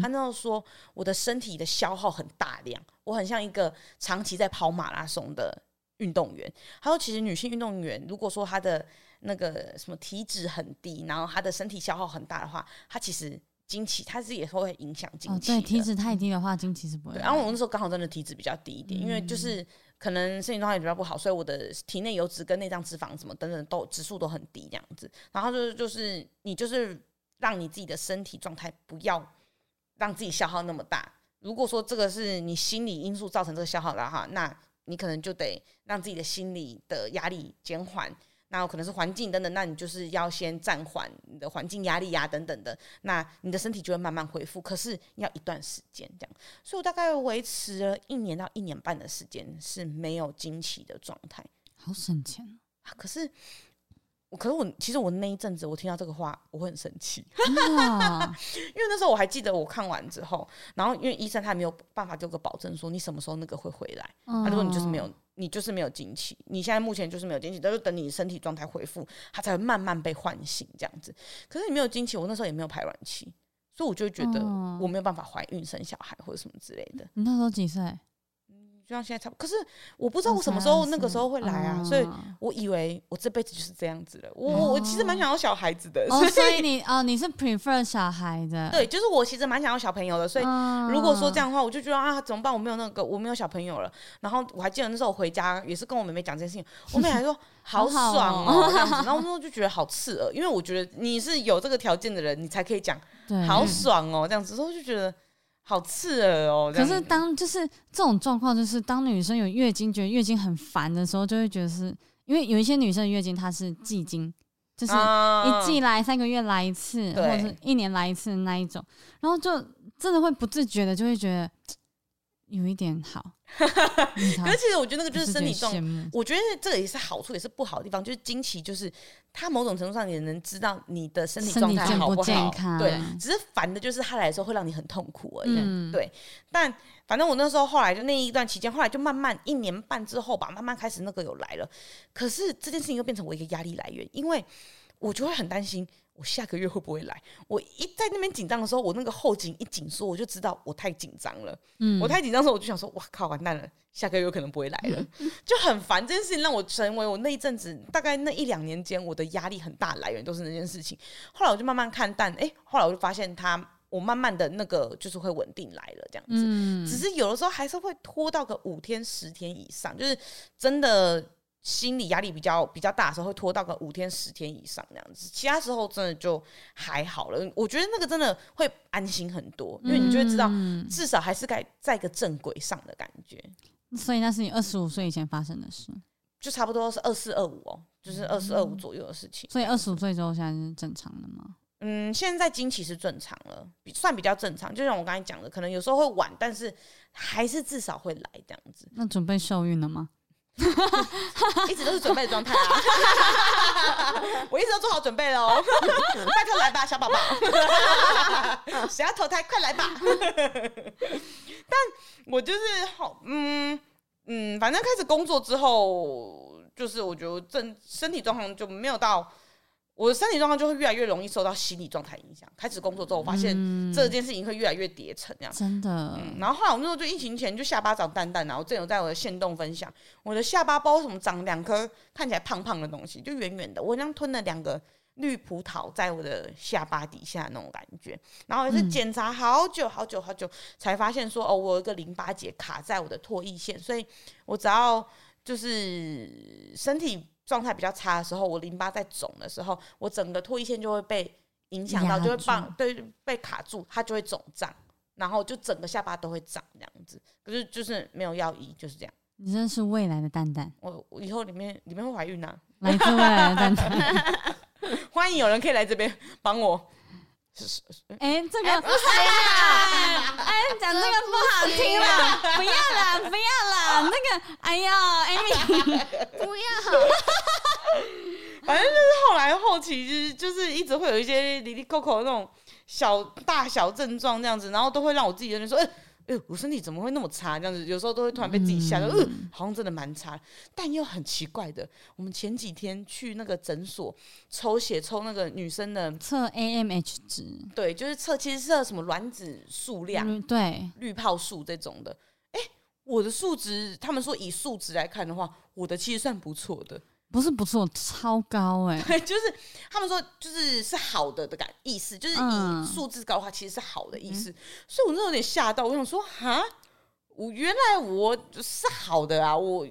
他那时候说我的身体的消耗很大量，我很像一个长期在跑马拉松的。运动员，他说，其实女性运动员如果说她的那个什么体脂很低，然后她的身体消耗很大的话，她其实经期，她是也会影响经期。哦，对，体脂太低的话，经期是不会。然后我那时候刚好真的体脂比较低一点，嗯、因为就是可能身体状态也比较不好，所以我的体内油脂跟内脏脂肪什么等等都指数都很低这样子。然后就是就是你就是让你自己的身体状态不要让自己消耗那么大。如果说这个是你心理因素造成这个消耗的哈，那你可能就得让自己的心理的压力减缓，那有可能是环境等等，那你就是要先暂缓你的环境压力呀、啊、等等的，那你的身体就会慢慢恢复，可是要一段时间这样，所以我大概维持了一年到一年半的时间是没有经期的状态，好省钱啊！可是。可是我其实我那一阵子我听到这个话我会很生气，哇 因为那时候我还记得我看完之后，然后因为医生他也没有办法给我个保证说你什么时候那个会回来，他就说你就是没有你就是没有经期，你现在目前就是没有经期，都是等你身体状态恢复，他才会慢慢被唤醒这样子。可是你没有经期，我那时候也没有排卵期，所以我就觉得我没有办法怀孕生小孩或者什么之类的。你那时候几岁？就像现在差不多，可是我不知道我什么时候那个时候会来啊，所以我以为我这辈子就是这样子了。我我其实蛮想要小孩子的，所以你哦你是 prefer 小孩的？对，就是我其实蛮想要小朋友的。所以如果说这样的话，我就觉得啊怎么办？我没有那个，我没有小朋友了。然后我还记得那时候我回家也是跟我妹妹讲这件事情，我妹还说 好爽哦这样子。然后那时候就觉得好刺耳，因为我觉得你是有这个条件的人，你才可以讲好爽哦这样子。所以我就觉得。好刺耳哦！可是当就是这种状况，就是当女生有月经，觉得月经很烦的时候，就会觉得是因为有一些女生的月经她是季经，就是一季来三个月来一次，或者是一年来一次的那一种，然后就真的会不自觉的就会觉得有一点好。可是其实我觉得那个就是身体状，我觉得这个也是好处，也是不好的地方。就是经期，就是它某种程度上也能知道你的身体状态好不好。对，只是烦的就是它来的时候会让你很痛苦而已。嗯、对，但反正我那时候后来就那一段期间，后来就慢慢一年半之后吧，慢慢开始那个有来了。可是这件事情又变成我一个压力来源，因为我就会很担心。我下个月会不会来？我一在那边紧张的时候，我那个后颈一紧缩，我就知道我太紧张了。嗯，我太紧张的时候，我就想说，哇靠，完蛋了，下个月有可能不会来了，就很烦。这件事情让我成为我那一阵子大概那一两年间，我的压力很大来源都是那件事情。后来我就慢慢看淡，哎、欸，后来我就发现他，我慢慢的那个就是会稳定来了，这样子。嗯，只是有的时候还是会拖到个五天十天以上，就是真的。心理压力比较比较大的时候，会拖到个五天十天以上这样子，其他时候真的就还好了。我觉得那个真的会安心很多，因为你就会知道，至少还是该在一个正轨上的感觉。所以那是你二十五岁以前发生的事，就差不多是二四二五哦，就是二四二五左右的事情。所以二十五岁之后现在是正常的吗？嗯，现在经期是正常了，比算比较正常。就像我刚才讲的，可能有时候会晚，但是还是至少会来这样子。那准备受孕了吗？一直都是准备的状态啊！我一直都做好准备了哦，快快来吧，小宝宝！想要投胎，快来吧！但我就是好，嗯嗯，反正开始工作之后，就是我觉得正身体状况就没有到我的身体状况就会越来越容易受到心理状态影响。开始工作之后，我发现这件事情会越来越叠层，这样、嗯、真的、嗯。然后后来我那时候就疫情前就下巴长蛋蛋，然后正有在我的线动分享，我的下巴包什么长两颗看起来胖胖的东西，就圆圆的，我好像吞了两个绿葡萄在我的下巴底下那种感觉。然后也是检查好久好久好久，才发现说哦，我有一个淋巴结卡在我的唾液腺，所以我只要就是身体。状态比较差的时候，我淋巴在肿的时候，我整个唾液腺就会被影响到，就会棒对被卡住，它就会肿胀，然后就整个下巴都会长这样子。可是就是没有药医，就是这样。你真是未来的蛋蛋，我我以后里面里面会怀孕呐、啊，来自未来的蛋蛋，欢迎有人可以来这边帮我。哎、欸，这个不行啊！哎，讲这个不好听了，不要啦，不要啦，那个，哎呀，Amy，不要。反正就是后来后期就是就是一直会有一些哩哩抠抠的那种小大小症状这样子，然后都会让我自己有点说，哎、欸。哎、欸，我身体怎么会那么差？这样子，有时候都会突然被自己吓到，嗯、呃，好像真的蛮差。但又很奇怪的，我们前几天去那个诊所抽血，抽那个女生的测 AMH 值，对，就是测，其实是测什么卵子数量，嗯、对，滤泡数这种的。哎、欸，我的数值，他们说以数值来看的话，我的其实算不错的。不是不错，超高哎、欸！对，就是他们说，就是是好的的感意思，就是以数字高的话，其实是好的意思。嗯、所以我那时候有点吓到，我想说，哈，我原来我是好的啊，我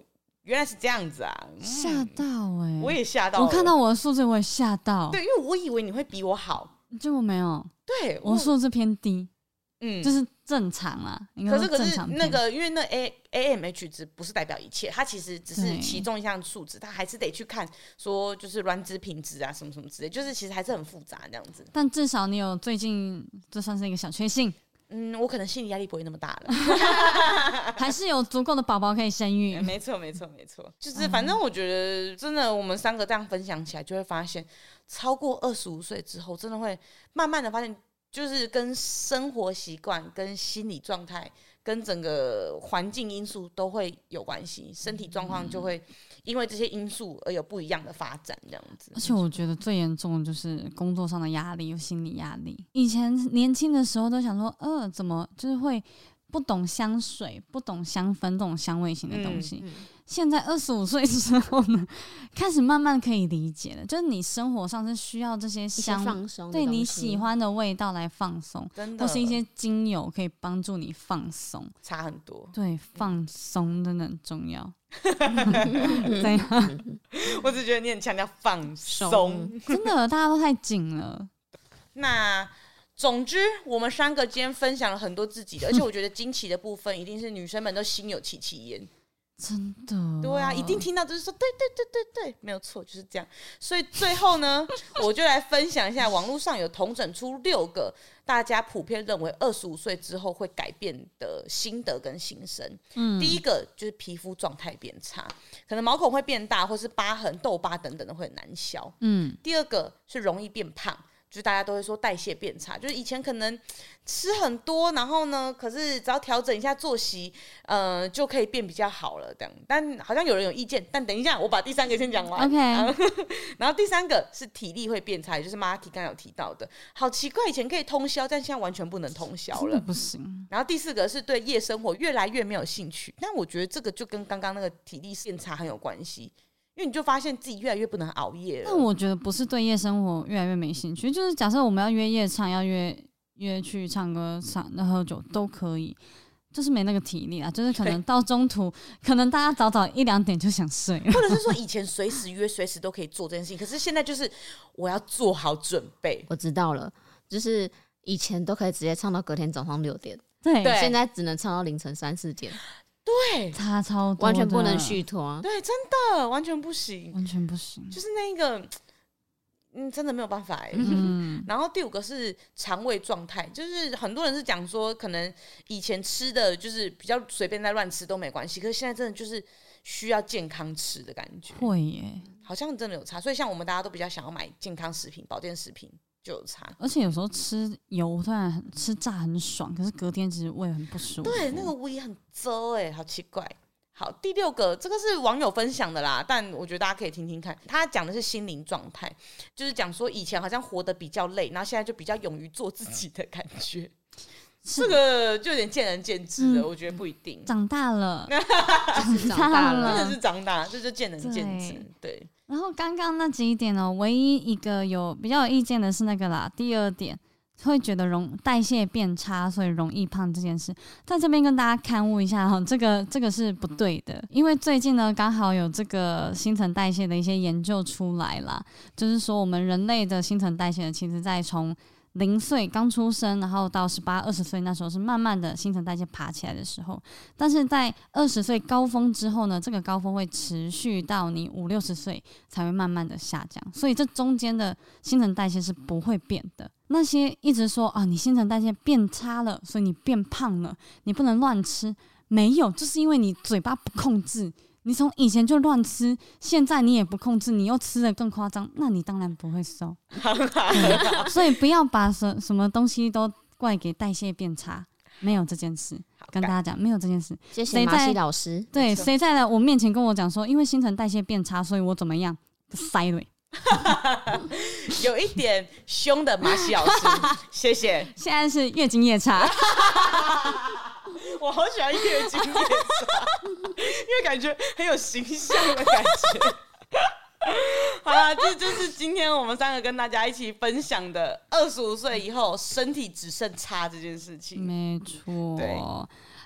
原来是这样子啊，吓到哎、欸！我也吓到，我看到我的数字我也吓到，对，因为我以为你会比我好，结果没有，对我数字偏低。嗯，就是正常啊。可是可是那个，因为那 A A M H 值不是代表一切，它其实只是其中一项数值，它还是得去看说就是卵子品质啊什么什么之类，就是其实还是很复杂这样子。但至少你有最近这算是一个小确幸。嗯，我可能心理压力不会那么大了，还是有足够的宝宝可以生育。没错没错没错，就是反正我觉得真的，我们三个这样分享起来，就会发现超过二十五岁之后，真的会慢慢的发现。就是跟生活习惯、跟心理状态、跟整个环境因素都会有关系，身体状况就会因为这些因素而有不一样的发展，这样子。而且我觉得最严重的就是工作上的压力，有心理压力。以前年轻的时候都想说，呃，怎么就是会不懂香水、不懂香氛这种香味型的东西。嗯嗯现在二十五岁之后呢，开始慢慢可以理解了，就是你生活上是需要这些香，放，对你喜欢的味道来放松，真的，或是一些精油可以帮助你放松，差很多。对，放松真的很重要。怎样？我只觉得你很强调放松，真的，大家都太紧了。那总之，我们三个今天分享了很多自己的，而且我觉得惊奇的部分一定是女生们都心有戚戚焉。真的，对啊，一定听到就是说，对对对对对，没有错，就是这样。所以最后呢，我就来分享一下，网络上有统整出六个大家普遍认为二十五岁之后会改变的心得跟心声。嗯，第一个就是皮肤状态变差，可能毛孔会变大，或是疤痕、痘疤等等的会很难消。嗯，第二个是容易变胖。就大家都会说代谢变差，就是以前可能吃很多，然后呢，可是只要调整一下作息，呃，就可以变比较好了。这样，但好像有人有意见。但等一下，我把第三个先讲完。OK。然后第三个是体力会变差，也就是 Marky 刚刚有提到的。好奇怪，以前可以通宵，但现在完全不能通宵了，不行。然后第四个是对夜生活越来越没有兴趣。但我觉得这个就跟刚刚那个体力变差很有关系。因为你就发现自己越来越不能熬夜了。但我觉得不是对夜生活越来越没兴趣，就是假设我们要约夜唱，要约约去唱歌、唱、那喝酒都可以，就是没那个体力啊。就是可能到中途，可能大家早早一两点就想睡了，或者是说以前随时约、随时都可以做这件事情，可是现在就是我要做好准备。我知道了，就是以前都可以直接唱到隔天早上六点，对，现在只能唱到凌晨三四点。对，差超多，完全不能续托。对，真的完全不行，完全不行。就是那个，嗯，真的没有办法。然后第五个是肠胃状态，就是很多人是讲说，可能以前吃的就是比较随便在乱吃都没关系，可是现在真的就是需要健康吃的感觉。会耶，好像真的有差。所以像我们大家都比较想要买健康食品、保健食品。就有差，而且有时候吃油虽然很吃炸很爽，可是隔天其实胃很不舒服。对，那个胃很糟哎，好奇怪。好，第六个，这个是网友分享的啦，但我觉得大家可以听听看。他讲的是心灵状态，就是讲说以前好像活得比较累，然后现在就比较勇于做自己的感觉。这个就有点见仁见智了，嗯、我觉得不一定。长大了，长大了，真的是长大，这就见仁见智。对。然后刚刚那几点呢，唯一一个有比较有意见的是那个啦，第二点。会觉得容代谢变差，所以容易胖这件事，在这边跟大家勘误一下哈，这个这个是不对的，因为最近呢刚好有这个新陈代谢的一些研究出来啦，就是说我们人类的新陈代谢其实在从零岁刚出生，然后到十八、二十岁那时候是慢慢的新陈代谢爬起来的时候，但是在二十岁高峰之后呢，这个高峰会持续到你五六十岁才会慢慢的下降，所以这中间的新陈代谢是不会变的。那些一直说啊，你新陈代谢变差了，所以你变胖了，你不能乱吃，没有，就是因为你嘴巴不控制。你从以前就乱吃，现在你也不控制，你又吃的更夸张，那你当然不会瘦。所以不要把什什么东西都怪给代谢变差，没有这件事。跟大家讲，没有这件事。谢谢马西老师。对，谁在了我面前跟我讲说，因为新陈代谢变差，所以我怎么样？塞瑞。有一点凶的马西老师，谢谢。现在是月经夜叉。我好喜欢月经夜叉，因为感觉很有形象的感觉。好了，这就是今天我们三个跟大家一起分享的二十五岁以后身体只剩差这件事情。没错。对。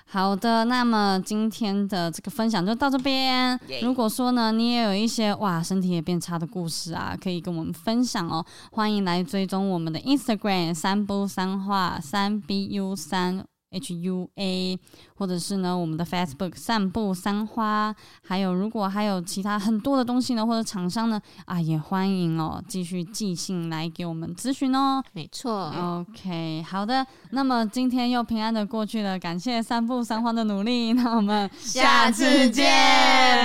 好的，那么今天的这个分享就到这边。如果说呢，你也有一些哇身体也变差的故事啊，可以跟我们分享哦。欢迎来追踪我们的 Instagram 三不三话三 B U 三。H U A，或者是呢，我们的 Facebook 散步三花，还有如果还有其他很多的东西呢，或者厂商呢，啊，也欢迎哦，继续寄信来给我们咨询哦。没错，OK，好的，那么今天又平安的过去了，感谢散步三花的努力，那我们下次见，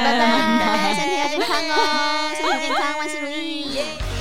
拜拜，身体要健康哦。